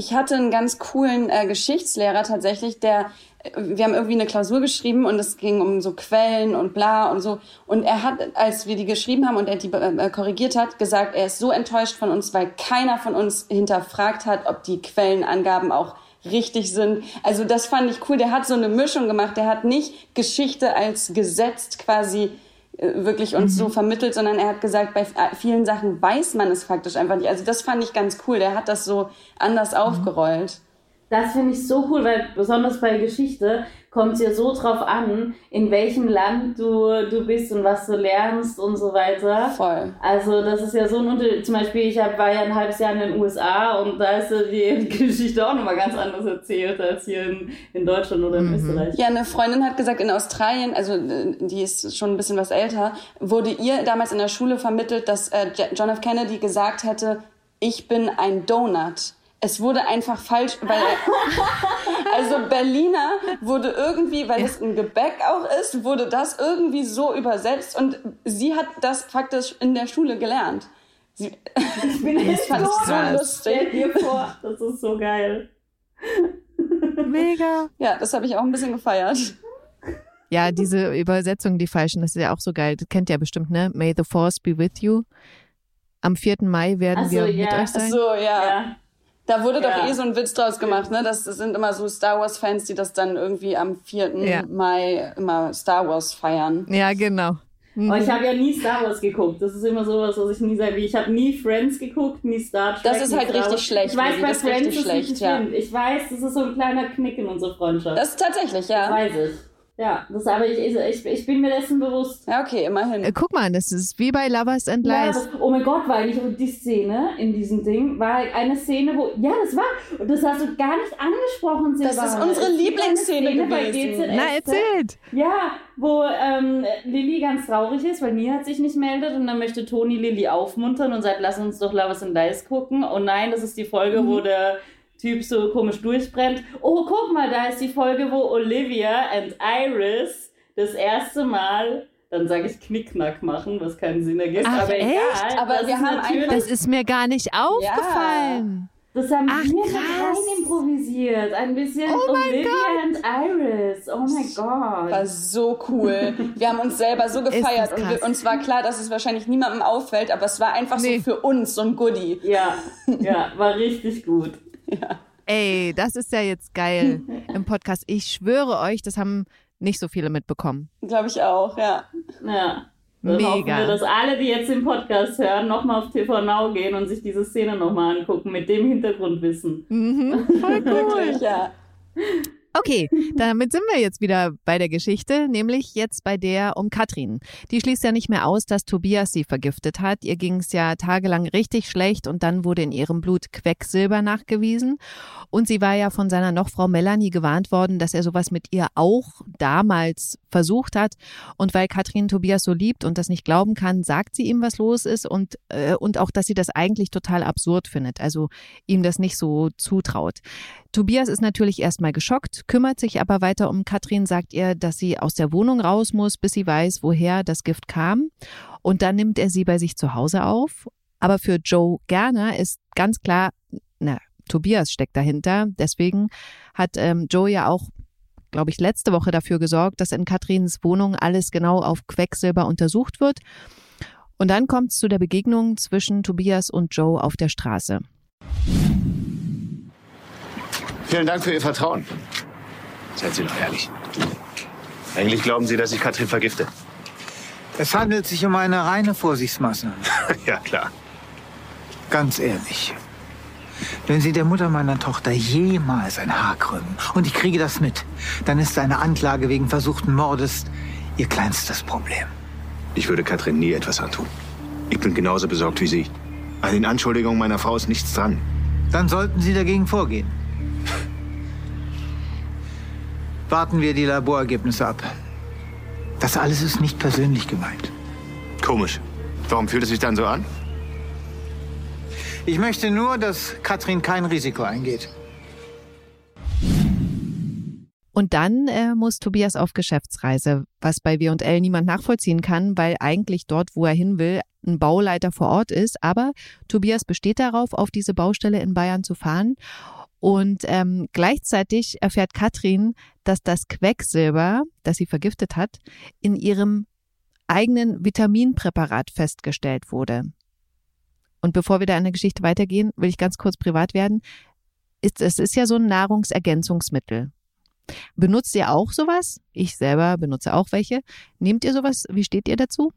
Ich hatte einen ganz coolen äh, Geschichtslehrer tatsächlich, der wir haben irgendwie eine Klausur geschrieben und es ging um so Quellen und bla und so. Und er hat, als wir die geschrieben haben und er die äh, korrigiert hat, gesagt, er ist so enttäuscht von uns, weil keiner von uns hinterfragt hat, ob die Quellenangaben auch richtig sind. Also das fand ich cool. Der hat so eine Mischung gemacht. Der hat nicht Geschichte als gesetzt quasi äh, wirklich uns mhm. so vermittelt, sondern er hat gesagt, bei vielen Sachen weiß man es faktisch einfach nicht. Also das fand ich ganz cool. Der hat das so anders mhm. aufgerollt. Das finde ich so cool, weil besonders bei Geschichte kommt es ja so drauf an, in welchem Land du, du bist und was du lernst und so weiter. Voll. Also das ist ja so ein Unterschied. Zum Beispiel, ich hab, war ja ein halbes Jahr in den USA und da ist ja die, die Geschichte auch nochmal ganz anders erzählt als hier in, in Deutschland oder in mhm. Österreich. Ja, eine Freundin hat gesagt, in Australien, also die ist schon ein bisschen was älter, wurde ihr damals in der Schule vermittelt, dass äh, John F. Kennedy gesagt hätte, ich bin ein Donut es wurde einfach falsch, weil also Berliner wurde irgendwie, weil es ein Gebäck auch ist, wurde das irgendwie so übersetzt und sie hat das faktisch in der Schule gelernt. Sie, ich bin das fand ich so lustig. Stell dir vor, das ist so geil. Mega. Ja, das habe ich auch ein bisschen gefeiert. Ja, diese Übersetzung, die falschen, das ist ja auch so geil. Das kennt ihr ja bestimmt, ne? May the Force be with you. Am 4. Mai werden so, wir ja. mit euch sein. Ach so, ja. ja. Da wurde ja. doch eh so ein Witz draus gemacht, ne? Das, sind immer so Star Wars-Fans, die das dann irgendwie am 4. Ja. Mai immer Star Wars feiern. Ja, genau. Mhm. Aber ich habe ja nie Star Wars geguckt. Das ist immer sowas, was ich nie sage. Ich habe nie Friends geguckt, nie Star Trek. Das ist halt richtig Wars. schlecht. Ich weiß, bei das Friends ist schlecht, ja. Ich weiß, das ist so ein kleiner Knick in unserer Freundschaft. Das ist tatsächlich, ja. Das weiß ich. Ja, das aber ich, ich, ich bin mir dessen bewusst. Ja, okay, immerhin. Äh, guck mal, das ist wie bei Lovers and Lies. Ja, oh mein Gott, war eigentlich die Szene in diesem Ding, war eine Szene, wo, ja, das war, und das hast du gar nicht angesprochen, Silvana. Das ist unsere Lieblingsszene gewesen. Na, erzählt. Ja, wo ähm, Lilly ganz traurig ist, weil Mia sich nicht meldet und dann möchte Toni Lilly aufmuntern und sagt, lass uns doch Lovers and Lies gucken. Und nein, das ist die Folge, mhm. wo der Typ so komisch durchbrennt. Oh, guck mal, da ist die Folge, wo Olivia und Iris das erste Mal dann sage ich Knickknack machen, was keinen Sinn ergibt. Ach, aber echt? egal. Aber wir haben natürlich. Das ist mir gar nicht aufgefallen. Ja. Das haben Ach, wir rein improvisiert. Ein bisschen oh Olivia und Iris. Oh mein Gott. War so cool. Wir haben uns selber so gefeiert und wir, uns war klar, dass es wahrscheinlich niemandem auffällt, aber es war einfach nee. so für uns so ein Goodie. Ja, ja, war richtig gut. Ja. Ey, das ist ja jetzt geil im Podcast. Ich schwöre euch, das haben nicht so viele mitbekommen. Glaube ich auch, ja. Ja. Dann Mega. hoffen wir, dass alle, die jetzt den Podcast hören, nochmal auf TV Now gehen und sich diese Szene nochmal angucken mit dem Hintergrundwissen. Mhm, voll cool. ja. Okay, damit sind wir jetzt wieder bei der Geschichte, nämlich jetzt bei der um Katrin. Die schließt ja nicht mehr aus, dass Tobias sie vergiftet hat. Ihr ging es ja tagelang richtig schlecht und dann wurde in ihrem Blut Quecksilber nachgewiesen. Und sie war ja von seiner Nochfrau Melanie gewarnt worden, dass er sowas mit ihr auch damals versucht hat. Und weil Katrin Tobias so liebt und das nicht glauben kann, sagt sie ihm, was los ist und, äh, und auch, dass sie das eigentlich total absurd findet, also ihm das nicht so zutraut. Tobias ist natürlich erstmal geschockt, kümmert sich aber weiter um Katrin, sagt ihr, dass sie aus der Wohnung raus muss, bis sie weiß, woher das Gift kam. Und dann nimmt er sie bei sich zu Hause auf. Aber für Joe Gerner ist ganz klar, na, Tobias steckt dahinter. Deswegen hat ähm, Joe ja auch, glaube ich, letzte Woche dafür gesorgt, dass in Katrins Wohnung alles genau auf Quecksilber untersucht wird. Und dann kommt es zu der Begegnung zwischen Tobias und Joe auf der Straße. Vielen Dank für Ihr Vertrauen. Seien Sie doch ehrlich. Eigentlich glauben Sie, dass ich Katrin vergifte? Es handelt sich um eine reine Vorsichtsmaßnahme. ja, klar. Ganz ehrlich. Wenn Sie der Mutter meiner Tochter jemals ein Haar krümmen und ich kriege das mit, dann ist eine Anklage wegen versuchten Mordes Ihr kleinstes Problem. Ich würde Katrin nie etwas antun. Ich bin genauso besorgt wie Sie. An den Anschuldigungen meiner Frau ist nichts dran. Dann sollten Sie dagegen vorgehen. Warten wir die Laborergebnisse ab. Das alles ist nicht persönlich gemeint. Komisch. Warum fühlt es sich dann so an? Ich möchte nur, dass Katrin kein Risiko eingeht. Und dann äh, muss Tobias auf Geschäftsreise, was bei W&L niemand nachvollziehen kann, weil eigentlich dort, wo er hin will, ein Bauleiter vor Ort ist. Aber Tobias besteht darauf, auf diese Baustelle in Bayern zu fahren. Und ähm, gleichzeitig erfährt Katrin, dass das Quecksilber, das sie vergiftet hat, in ihrem eigenen Vitaminpräparat festgestellt wurde. Und bevor wir da in der Geschichte weitergehen, will ich ganz kurz privat werden. Ist, es ist ja so ein Nahrungsergänzungsmittel. Benutzt ihr auch sowas? Ich selber benutze auch welche. Nehmt ihr sowas? Wie steht ihr dazu?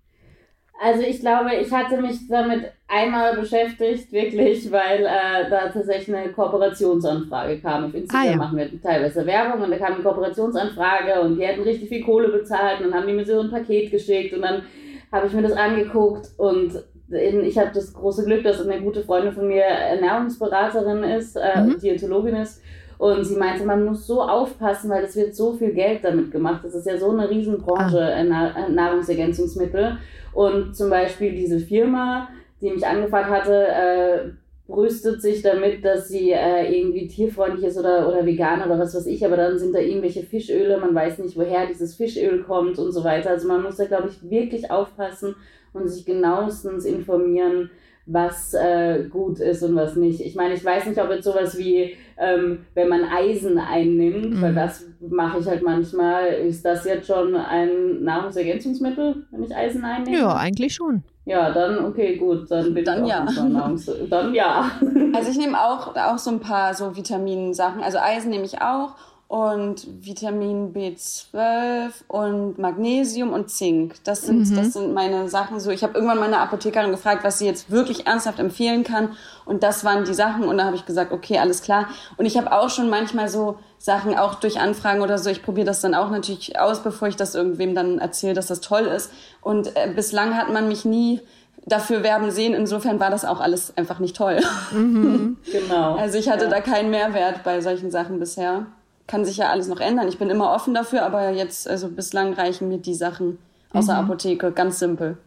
Also ich glaube, ich hatte mich damit einmal beschäftigt, wirklich, weil äh, da tatsächlich eine Kooperationsanfrage kam. Auf Instagram ah, ja. machen wir teilweise Werbung und da kam eine Kooperationsanfrage und die hätten richtig viel Kohle bezahlt und dann haben die mir so ein Paket geschickt und dann habe ich mir das angeguckt und ich habe das große Glück, dass eine gute Freundin von mir Ernährungsberaterin ist, äh, mhm. Diätologin ist. Und sie meinte, man muss so aufpassen, weil es wird so viel Geld damit gemacht. Das ist ja so eine Riesenbranche, ah. Nahrungsergänzungsmittel. Und zum Beispiel diese Firma, die mich angefragt hatte, äh, brüstet sich damit, dass sie äh, irgendwie tierfreundlich ist oder, oder vegan oder was weiß ich, aber dann sind da irgendwelche Fischöle, man weiß nicht, woher dieses Fischöl kommt und so weiter. Also man muss da, glaube ich, wirklich aufpassen und sich genauestens informieren, was äh, gut ist und was nicht. Ich meine, ich weiß nicht, ob jetzt sowas wie, ähm, wenn man Eisen einnimmt, mhm. weil das mache ich halt manchmal, ist das jetzt schon ein Nahrungsergänzungsmittel, wenn ich Eisen einnehme? Ja, eigentlich schon. Ja, dann okay, gut, dann bin dann ich ja. Nahrungs dann ja. Also ich nehme auch, auch so ein paar so Vitaminsachen. Also Eisen nehme ich auch und Vitamin B12 und Magnesium und Zink. Das sind, mhm. das sind meine Sachen. So, ich habe irgendwann meine Apothekerin gefragt, was sie jetzt wirklich ernsthaft empfehlen kann. Und das waren die Sachen. Und da habe ich gesagt, okay, alles klar. Und ich habe auch schon manchmal so Sachen, auch durch Anfragen oder so, ich probiere das dann auch natürlich aus, bevor ich das irgendwem dann erzähle, dass das toll ist. Und äh, bislang hat man mich nie dafür werben sehen. Insofern war das auch alles einfach nicht toll. Mhm, genau. Also ich hatte ja. da keinen Mehrwert bei solchen Sachen bisher kann sich ja alles noch ändern. Ich bin immer offen dafür, aber jetzt, also bislang reichen mir die Sachen aus mhm. der Apotheke, ganz simpel.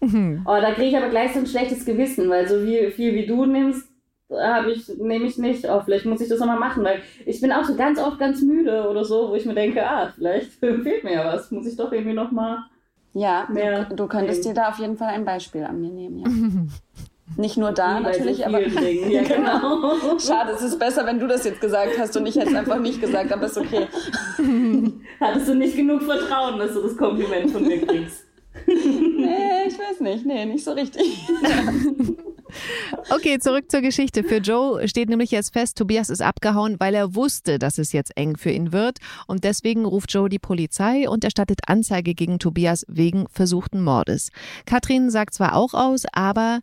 Mhm. Oh, da kriege ich aber gleich so ein schlechtes Gewissen, weil so viel, viel wie du nimmst, habe ich, nehme ich nicht. Oh, vielleicht muss ich das nochmal machen, weil ich bin auch so ganz oft ganz müde oder so, wo ich mir denke, ah, vielleicht fehlt mir ja was. Muss ich doch irgendwie nochmal. Ja, mehr du, du könntest nehmen. dir da auf jeden Fall ein Beispiel an mir nehmen, ja. Nicht nur da Wie natürlich, so aber. Ja, genau. Schade, es ist besser, wenn du das jetzt gesagt hast und ich hätte es einfach nicht gesagt, aber ist okay. Hattest du nicht genug Vertrauen, dass du das Kompliment von mir kriegst? nee, ich weiß nicht. Nee, nicht so richtig. Okay, zurück zur Geschichte. Für Joe steht nämlich jetzt fest, Tobias ist abgehauen, weil er wusste, dass es jetzt eng für ihn wird. Und deswegen ruft Joe die Polizei und erstattet Anzeige gegen Tobias wegen versuchten Mordes. Katrin sagt zwar auch aus, aber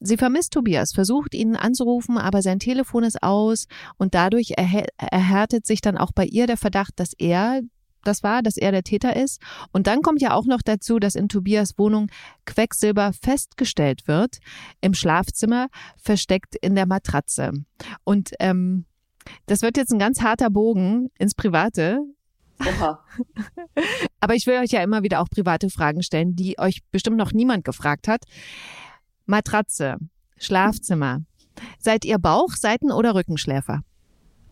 Sie vermisst Tobias, versucht ihn anzurufen, aber sein Telefon ist aus und dadurch erhärtet sich dann auch bei ihr der Verdacht, dass er das war, dass er der Täter ist. Und dann kommt ja auch noch dazu, dass in Tobias Wohnung Quecksilber festgestellt wird, im Schlafzimmer, versteckt in der Matratze. Und ähm, das wird jetzt ein ganz harter Bogen ins Private. Oha. Aber ich will euch ja immer wieder auch private Fragen stellen, die euch bestimmt noch niemand gefragt hat. Matratze, Schlafzimmer. Seid ihr Bauch-, Seiten- oder Rückenschläfer?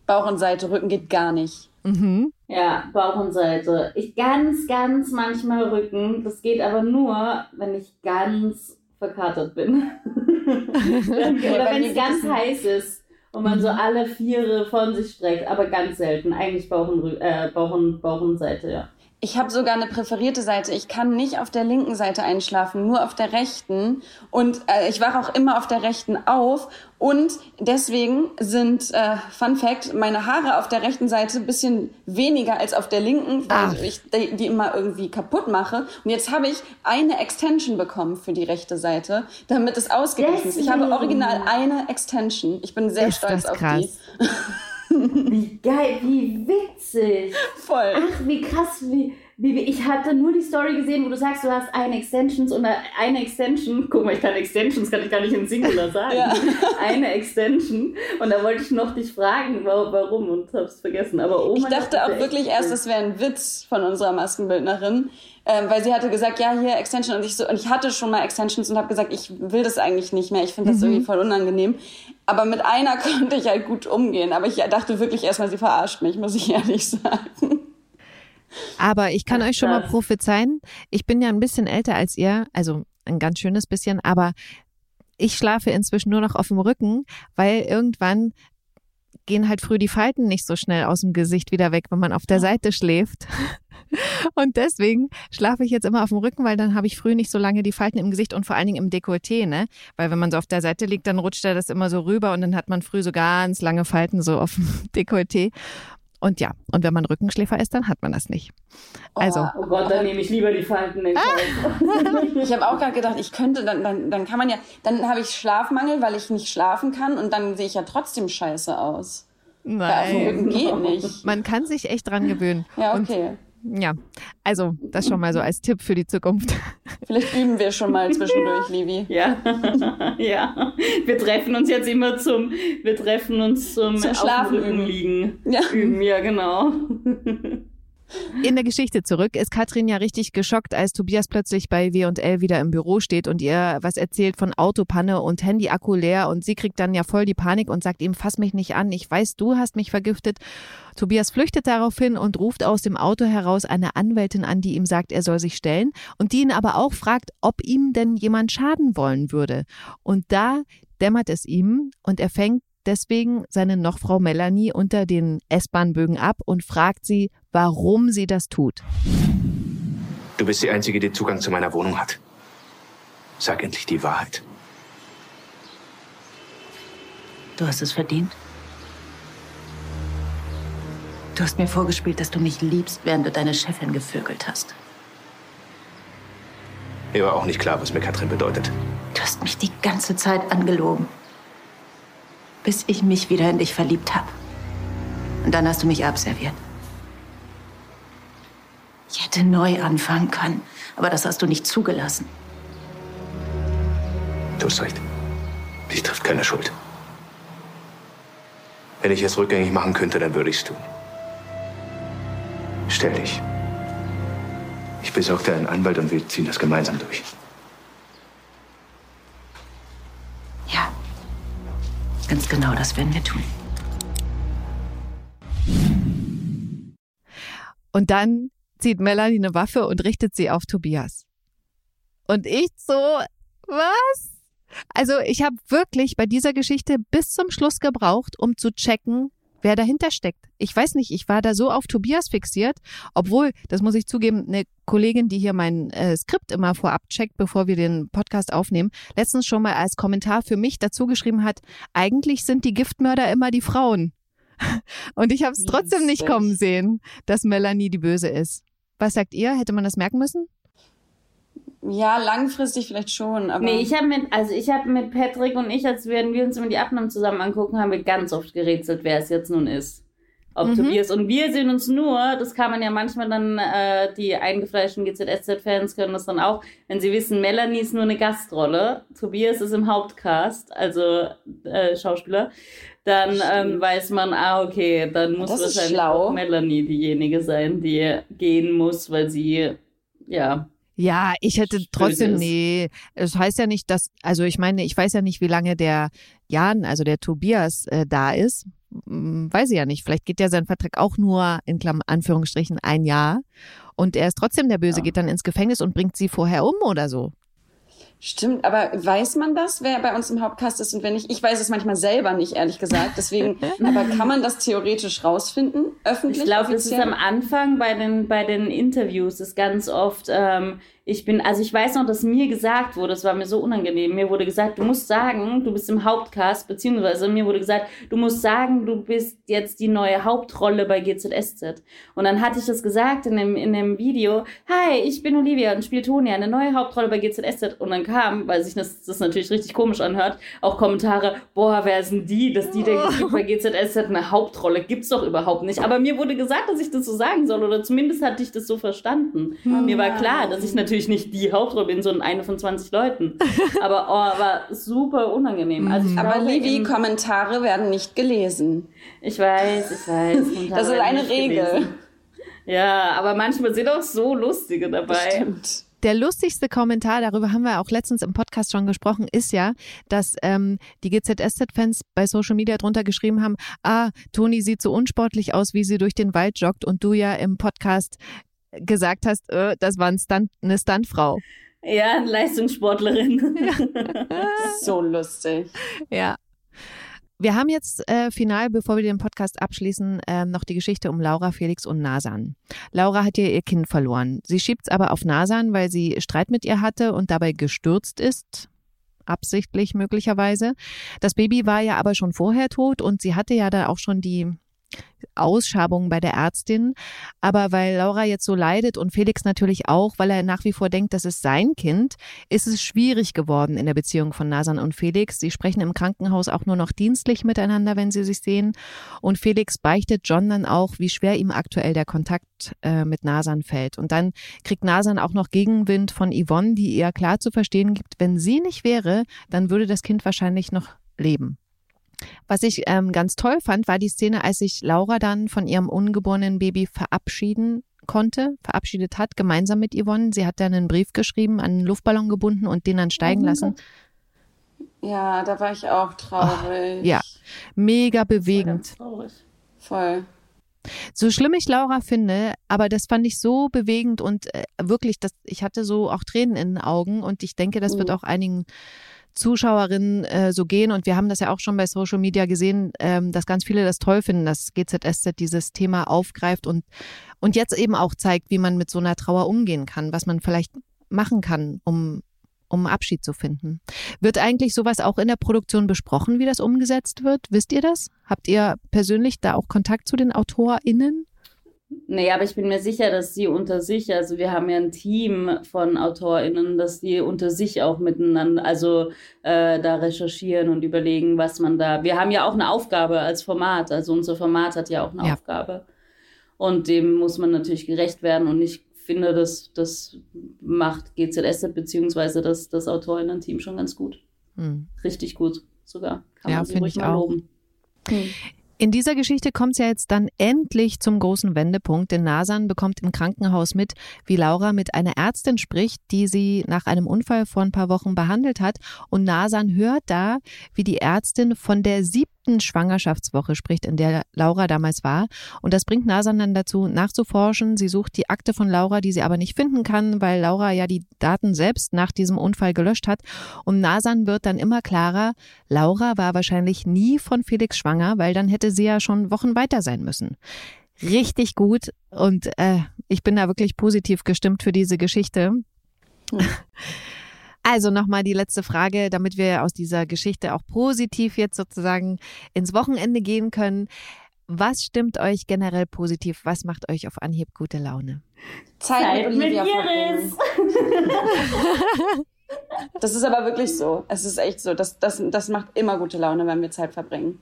Bauch und Seite, Rücken geht gar nicht. Mhm. Ja, Bauch und Seite. Ich ganz, ganz manchmal Rücken. Das geht aber nur, wenn ich ganz verkatert bin. Oder wenn es ganz heiß ist und man mhm. so alle Viere von sich streckt, aber ganz selten. Eigentlich Bauch und, äh, Bauch und, Bauch und Seite, ja. Ich habe sogar eine präferierte Seite. Ich kann nicht auf der linken Seite einschlafen, nur auf der rechten. Und äh, ich wache auch immer auf der rechten auf. Und deswegen sind, äh, Fun Fact, meine Haare auf der rechten Seite ein bisschen weniger als auf der linken, weil Ach. ich die, die immer irgendwie kaputt mache. Und jetzt habe ich eine Extension bekommen für die rechte Seite, damit es ausgeglichen ist. Ich habe original eine Extension. Ich bin sehr ist stolz auf krass. die. Wie geil, wie witzig. Voll. Ach, wie krass, wie, ich hatte nur die Story gesehen, wo du sagst, du hast eine Extensions und eine Extension. Guck mal, ich kann Extensions, kann ich gar nicht in Singular sagen. ja. Eine Extension. Und da wollte ich noch dich fragen, warum und hab's vergessen. Aber oh Ich dachte auch wirklich erst, es wäre ein Witz von unserer Maskenbildnerin. Ähm, weil sie hatte gesagt, ja, hier Extension. Und ich, so, und ich hatte schon mal Extensions und habe gesagt, ich will das eigentlich nicht mehr. Ich finde das mhm. irgendwie voll unangenehm. Aber mit einer konnte ich halt gut umgehen. Aber ich dachte wirklich erstmal, sie verarscht mich, muss ich ehrlich sagen. Aber ich kann euch schon mal prophezeien, ich bin ja ein bisschen älter als ihr, also ein ganz schönes bisschen, aber ich schlafe inzwischen nur noch auf dem Rücken, weil irgendwann gehen halt früh die Falten nicht so schnell aus dem Gesicht wieder weg, wenn man auf der Seite schläft. Und deswegen schlafe ich jetzt immer auf dem Rücken, weil dann habe ich früh nicht so lange die Falten im Gesicht und vor allen Dingen im Dekolleté, ne? Weil wenn man so auf der Seite liegt, dann rutscht er das immer so rüber und dann hat man früh so ganz lange Falten so auf dem Dekolleté. Und ja, und wenn man Rückenschläfer ist, dann hat man das nicht. Also. Oh, oh Gott, dann nehme ich lieber die Falten in ah. Ich habe auch gerade gedacht, ich könnte, dann, dann, dann kann man ja, dann habe ich Schlafmangel, weil ich nicht schlafen kann und dann sehe ich ja trotzdem scheiße aus. Nein. Geht nicht. Man kann sich echt dran gewöhnen. Ja, okay. Und ja, also das schon mal so als Tipp für die Zukunft. Vielleicht üben wir schon mal zwischendurch, Livi. Ja, ja. Wir treffen uns jetzt immer zum, wir treffen uns zum, zum Schlafen üben. liegen. Ja. Üben, ja, genau. In der Geschichte zurück ist Katrin ja richtig geschockt, als Tobias plötzlich bei W&L wieder im Büro steht und ihr was erzählt von Autopanne und Handy-Akku leer und sie kriegt dann ja voll die Panik und sagt ihm, fass mich nicht an, ich weiß, du hast mich vergiftet. Tobias flüchtet daraufhin und ruft aus dem Auto heraus eine Anwältin an, die ihm sagt, er soll sich stellen und die ihn aber auch fragt, ob ihm denn jemand schaden wollen würde. Und da dämmert es ihm und er fängt deswegen seine Nochfrau Melanie unter den S-Bahn-Bögen ab und fragt sie, warum sie das tut. Du bist die Einzige, die Zugang zu meiner Wohnung hat. Sag endlich die Wahrheit. Du hast es verdient. Du hast mir vorgespielt, dass du mich liebst, während du deine Chefin gevögelt hast. Mir war auch nicht klar, was mir Katrin bedeutet. Du hast mich die ganze Zeit angelogen bis ich mich wieder in dich verliebt habe. Und dann hast du mich abserviert. Ich hätte neu anfangen können, aber das hast du nicht zugelassen. Du hast recht. Dich trifft keine Schuld. Wenn ich es rückgängig machen könnte, dann würde ich es tun. Stell dich. Ich besorge dir einen Anwalt und wir ziehen das gemeinsam durch. Ganz genau, das werden wir tun. Und dann zieht Melanie eine Waffe und richtet sie auf Tobias. Und ich so, was? Also ich habe wirklich bei dieser Geschichte bis zum Schluss gebraucht, um zu checken, wer dahinter steckt. Ich weiß nicht, ich war da so auf Tobias fixiert, obwohl, das muss ich zugeben, eine Kollegin, die hier mein äh, Skript immer vorab checkt, bevor wir den Podcast aufnehmen, letztens schon mal als Kommentar für mich dazu geschrieben hat, eigentlich sind die Giftmörder immer die Frauen. Und ich habe es trotzdem nicht kommen sehen, dass Melanie die Böse ist. Was sagt ihr? Hätte man das merken müssen? Ja, langfristig vielleicht schon, aber. Nee, ich habe mit, also ich habe mit Patrick und ich, als wir, wir uns immer die Abnahmen zusammen angucken, haben wir ganz oft gerätselt, wer es jetzt nun ist. Ob mhm. Tobias. Und wir sehen uns nur, das kann man ja manchmal dann, äh, die eingefleischten GZSZ-Fans können das dann auch, wenn sie wissen, Melanie ist nur eine Gastrolle, Tobias ist im Hauptcast, also äh, Schauspieler, dann ähm, weiß man, ah, okay, dann muss das wahrscheinlich auch Melanie diejenige sein, die gehen muss, weil sie, ja, ja, ich hätte trotzdem, nee, es heißt ja nicht, dass, also ich meine, ich weiß ja nicht, wie lange der Jan, also der Tobias, äh, da ist. Hm, weiß ich ja nicht. Vielleicht geht ja sein Vertrag auch nur in Klammern, Anführungsstrichen ein Jahr und er ist trotzdem der Böse, ja. geht dann ins Gefängnis und bringt sie vorher um oder so. Stimmt, aber weiß man das, wer bei uns im Hauptcast ist und wer nicht? Ich weiß es manchmal selber nicht, ehrlich gesagt. Deswegen, aber kann man das theoretisch rausfinden, öffentlich? Ich glaube, das ist am Anfang bei den, bei den Interviews, ist ganz oft, ähm, ich bin, also ich weiß noch, dass mir gesagt wurde, es war mir so unangenehm, mir wurde gesagt, du musst sagen, du bist im Hauptcast, beziehungsweise mir wurde gesagt, du musst sagen, du bist jetzt die neue Hauptrolle bei GZSZ. Und dann hatte ich das gesagt in dem, in dem Video, hi, ich bin Olivia und spiele Tonia, eine neue Hauptrolle bei GZSZ. Und dann kam, weil sich das, das natürlich richtig komisch anhört, auch Kommentare, boah, wer sind die, dass die denken, oh. bei GZSZ eine Hauptrolle, gibt's doch überhaupt nicht. Aber mir wurde gesagt, dass ich das so sagen soll, oder zumindest hatte ich das so verstanden. Hm. Mir war klar, dass ich natürlich natürlich nicht die Hauptrolle bin, sondern eine von 20 Leuten. Aber oh, war super unangenehm. Also Aber Livi, Kommentare werden nicht gelesen. Ich weiß, ich weiß. das ist eine Regel. Gelesen. Ja, aber manchmal sind auch so lustige dabei. Stimmt. Der lustigste Kommentar, darüber haben wir auch letztens im Podcast schon gesprochen, ist ja, dass ähm, die GZSZ-Fans bei Social Media drunter geschrieben haben, ah, Toni sieht so unsportlich aus, wie sie durch den Wald joggt und du ja im Podcast gesagt hast, äh, das war ein Stunt, eine Stuntfrau. Ja, eine Leistungssportlerin. so lustig. Ja. Wir haben jetzt äh, final, bevor wir den Podcast abschließen, äh, noch die Geschichte um Laura, Felix und Nasan. Laura hat ja ihr Kind verloren. Sie schiebt es aber auf Nasan, weil sie Streit mit ihr hatte und dabei gestürzt ist. Absichtlich möglicherweise. Das Baby war ja aber schon vorher tot und sie hatte ja da auch schon die Ausschabungen bei der Ärztin. Aber weil Laura jetzt so leidet und Felix natürlich auch, weil er nach wie vor denkt, das ist sein Kind, ist es schwierig geworden in der Beziehung von Nasan und Felix. Sie sprechen im Krankenhaus auch nur noch dienstlich miteinander, wenn sie sich sehen. Und Felix beichtet John dann auch, wie schwer ihm aktuell der Kontakt äh, mit Nasan fällt. Und dann kriegt Nasan auch noch Gegenwind von Yvonne, die ihr klar zu verstehen gibt, wenn sie nicht wäre, dann würde das Kind wahrscheinlich noch leben. Was ich ähm, ganz toll fand, war die Szene, als sich Laura dann von ihrem ungeborenen Baby verabschieden konnte, verabschiedet hat, gemeinsam mit Yvonne. Sie hat dann einen Brief geschrieben, an einen Luftballon gebunden und den dann steigen oh lassen. Ja, da war ich auch traurig. Oh, ja, mega bewegend. Voll. So schlimm ich Laura finde, aber das fand ich so bewegend und äh, wirklich, das, ich hatte so auch Tränen in den Augen und ich denke, das mhm. wird auch einigen Zuschauerinnen äh, so gehen. Und wir haben das ja auch schon bei Social Media gesehen, ähm, dass ganz viele das toll finden, dass GZSZ dieses Thema aufgreift und, und jetzt eben auch zeigt, wie man mit so einer Trauer umgehen kann, was man vielleicht machen kann, um um Abschied zu finden. Wird eigentlich sowas auch in der Produktion besprochen, wie das umgesetzt wird? Wisst ihr das? Habt ihr persönlich da auch Kontakt zu den AutorInnen? Nee, aber ich bin mir sicher, dass sie unter sich, also wir haben ja ein Team von AutorInnen, dass die unter sich auch miteinander, also äh, da recherchieren und überlegen, was man da. Wir haben ja auch eine Aufgabe als Format, also unser Format hat ja auch eine ja. Aufgabe. Und dem muss man natürlich gerecht werden und ich finde, das, das macht GZS beziehungsweise das, das AutorInnen-Team schon ganz gut. Hm. Richtig gut sogar. Kann ja, man sie ruhig mal loben. Hm. In dieser Geschichte kommt es ja jetzt dann endlich zum großen Wendepunkt, denn Nasan bekommt im Krankenhaus mit, wie Laura mit einer Ärztin spricht, die sie nach einem Unfall vor ein paar Wochen behandelt hat. Und Nasan hört da, wie die Ärztin von der siebten siebten Schwangerschaftswoche spricht, in der Laura damals war. Und das bringt Nasan dann dazu, nachzuforschen. Sie sucht die Akte von Laura, die sie aber nicht finden kann, weil Laura ja die Daten selbst nach diesem Unfall gelöscht hat. Und Nasan wird dann immer klarer, Laura war wahrscheinlich nie von Felix schwanger, weil dann hätte sie ja schon Wochen weiter sein müssen richtig gut und äh, ich bin da wirklich positiv gestimmt für diese Geschichte. Hm. Also nochmal die letzte Frage, damit wir aus dieser Geschichte auch positiv jetzt sozusagen ins Wochenende gehen können. Was stimmt euch generell positiv? Was macht euch auf Anhieb gute Laune? Zeit, Zeit mit Iris. das ist aber wirklich so. Es ist echt so. Das, das, das macht immer gute Laune, wenn wir Zeit verbringen.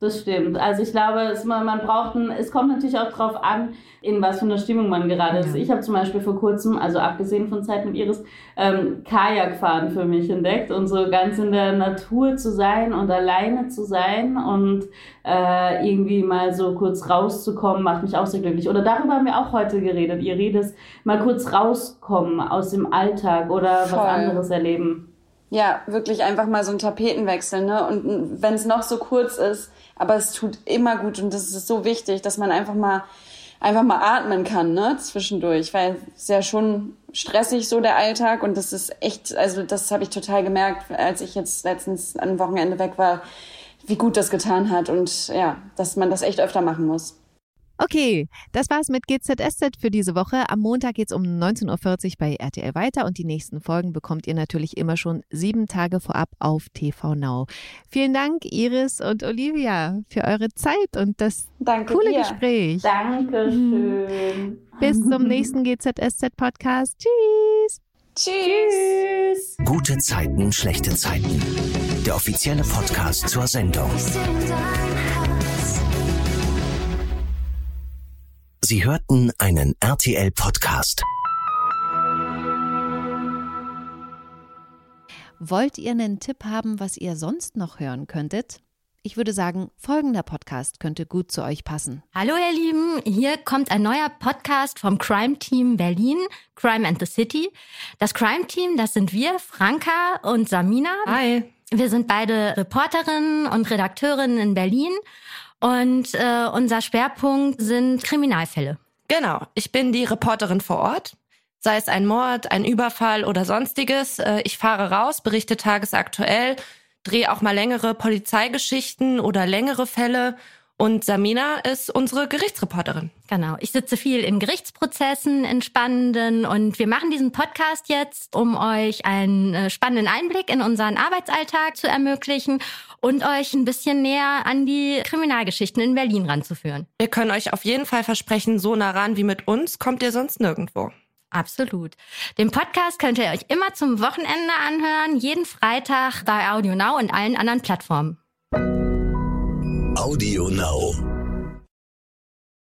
Das stimmt. Also ich glaube, es, man, man braucht ein, es kommt natürlich auch darauf an, in was für einer Stimmung man gerade ist. Ich habe zum Beispiel vor kurzem, also abgesehen von Zeit mit Iris, ähm, Kajakfahren für mich entdeckt und so ganz in der Natur zu sein und alleine zu sein und äh, irgendwie mal so kurz rauszukommen, macht mich auch sehr glücklich. Oder darüber haben wir auch heute geredet. Ihr redet mal kurz rauskommen aus dem Alltag oder Voll. was anderes erleben. Ja, wirklich einfach mal so ein Tapetenwechsel, ne? Und wenn es noch so kurz ist, aber es tut immer gut und das ist so wichtig, dass man einfach mal einfach mal atmen kann, ne, zwischendurch, weil es ja schon stressig so der Alltag und das ist echt, also das habe ich total gemerkt, als ich jetzt letztens am Wochenende weg war, wie gut das getan hat und ja, dass man das echt öfter machen muss. Okay, das war's mit GZSZ für diese Woche. Am Montag geht's um 19.40 Uhr bei RTL weiter und die nächsten Folgen bekommt ihr natürlich immer schon sieben Tage vorab auf TV Now. Vielen Dank, Iris und Olivia, für eure Zeit und das Danke coole dir. Gespräch. Dankeschön. Bis zum nächsten GZSZ-Podcast. Tschüss. Tschüss. Gute Zeiten, schlechte Zeiten. Der offizielle Podcast zur Sendung. Sie hörten einen RTL-Podcast. Wollt ihr einen Tipp haben, was ihr sonst noch hören könntet? Ich würde sagen, folgender Podcast könnte gut zu euch passen. Hallo ihr Lieben, hier kommt ein neuer Podcast vom Crime Team Berlin, Crime and the City. Das Crime Team, das sind wir, Franka und Samina. Hi. Wir sind beide Reporterinnen und Redakteurinnen in Berlin und äh, unser Schwerpunkt sind Kriminalfälle. Genau, ich bin die Reporterin vor Ort. Sei es ein Mord, ein Überfall oder sonstiges. Äh, Ich fahre raus, berichte tagesaktuell, drehe auch mal längere Polizeigeschichten oder längere Fälle. Und Samina ist unsere Gerichtsreporterin. Genau, ich sitze viel in Gerichtsprozessen, in spannenden und wir machen diesen Podcast jetzt, um euch einen äh, spannenden Einblick in unseren Arbeitsalltag zu ermöglichen und euch ein bisschen näher an die Kriminalgeschichten in Berlin ranzuführen. Wir können euch auf jeden Fall versprechen, so nah ran wie mit uns kommt ihr sonst nirgendwo. Absolut. Den Podcast könnt ihr euch immer zum Wochenende anhören, jeden Freitag bei Audio Now und allen anderen Plattformen. Audio Now.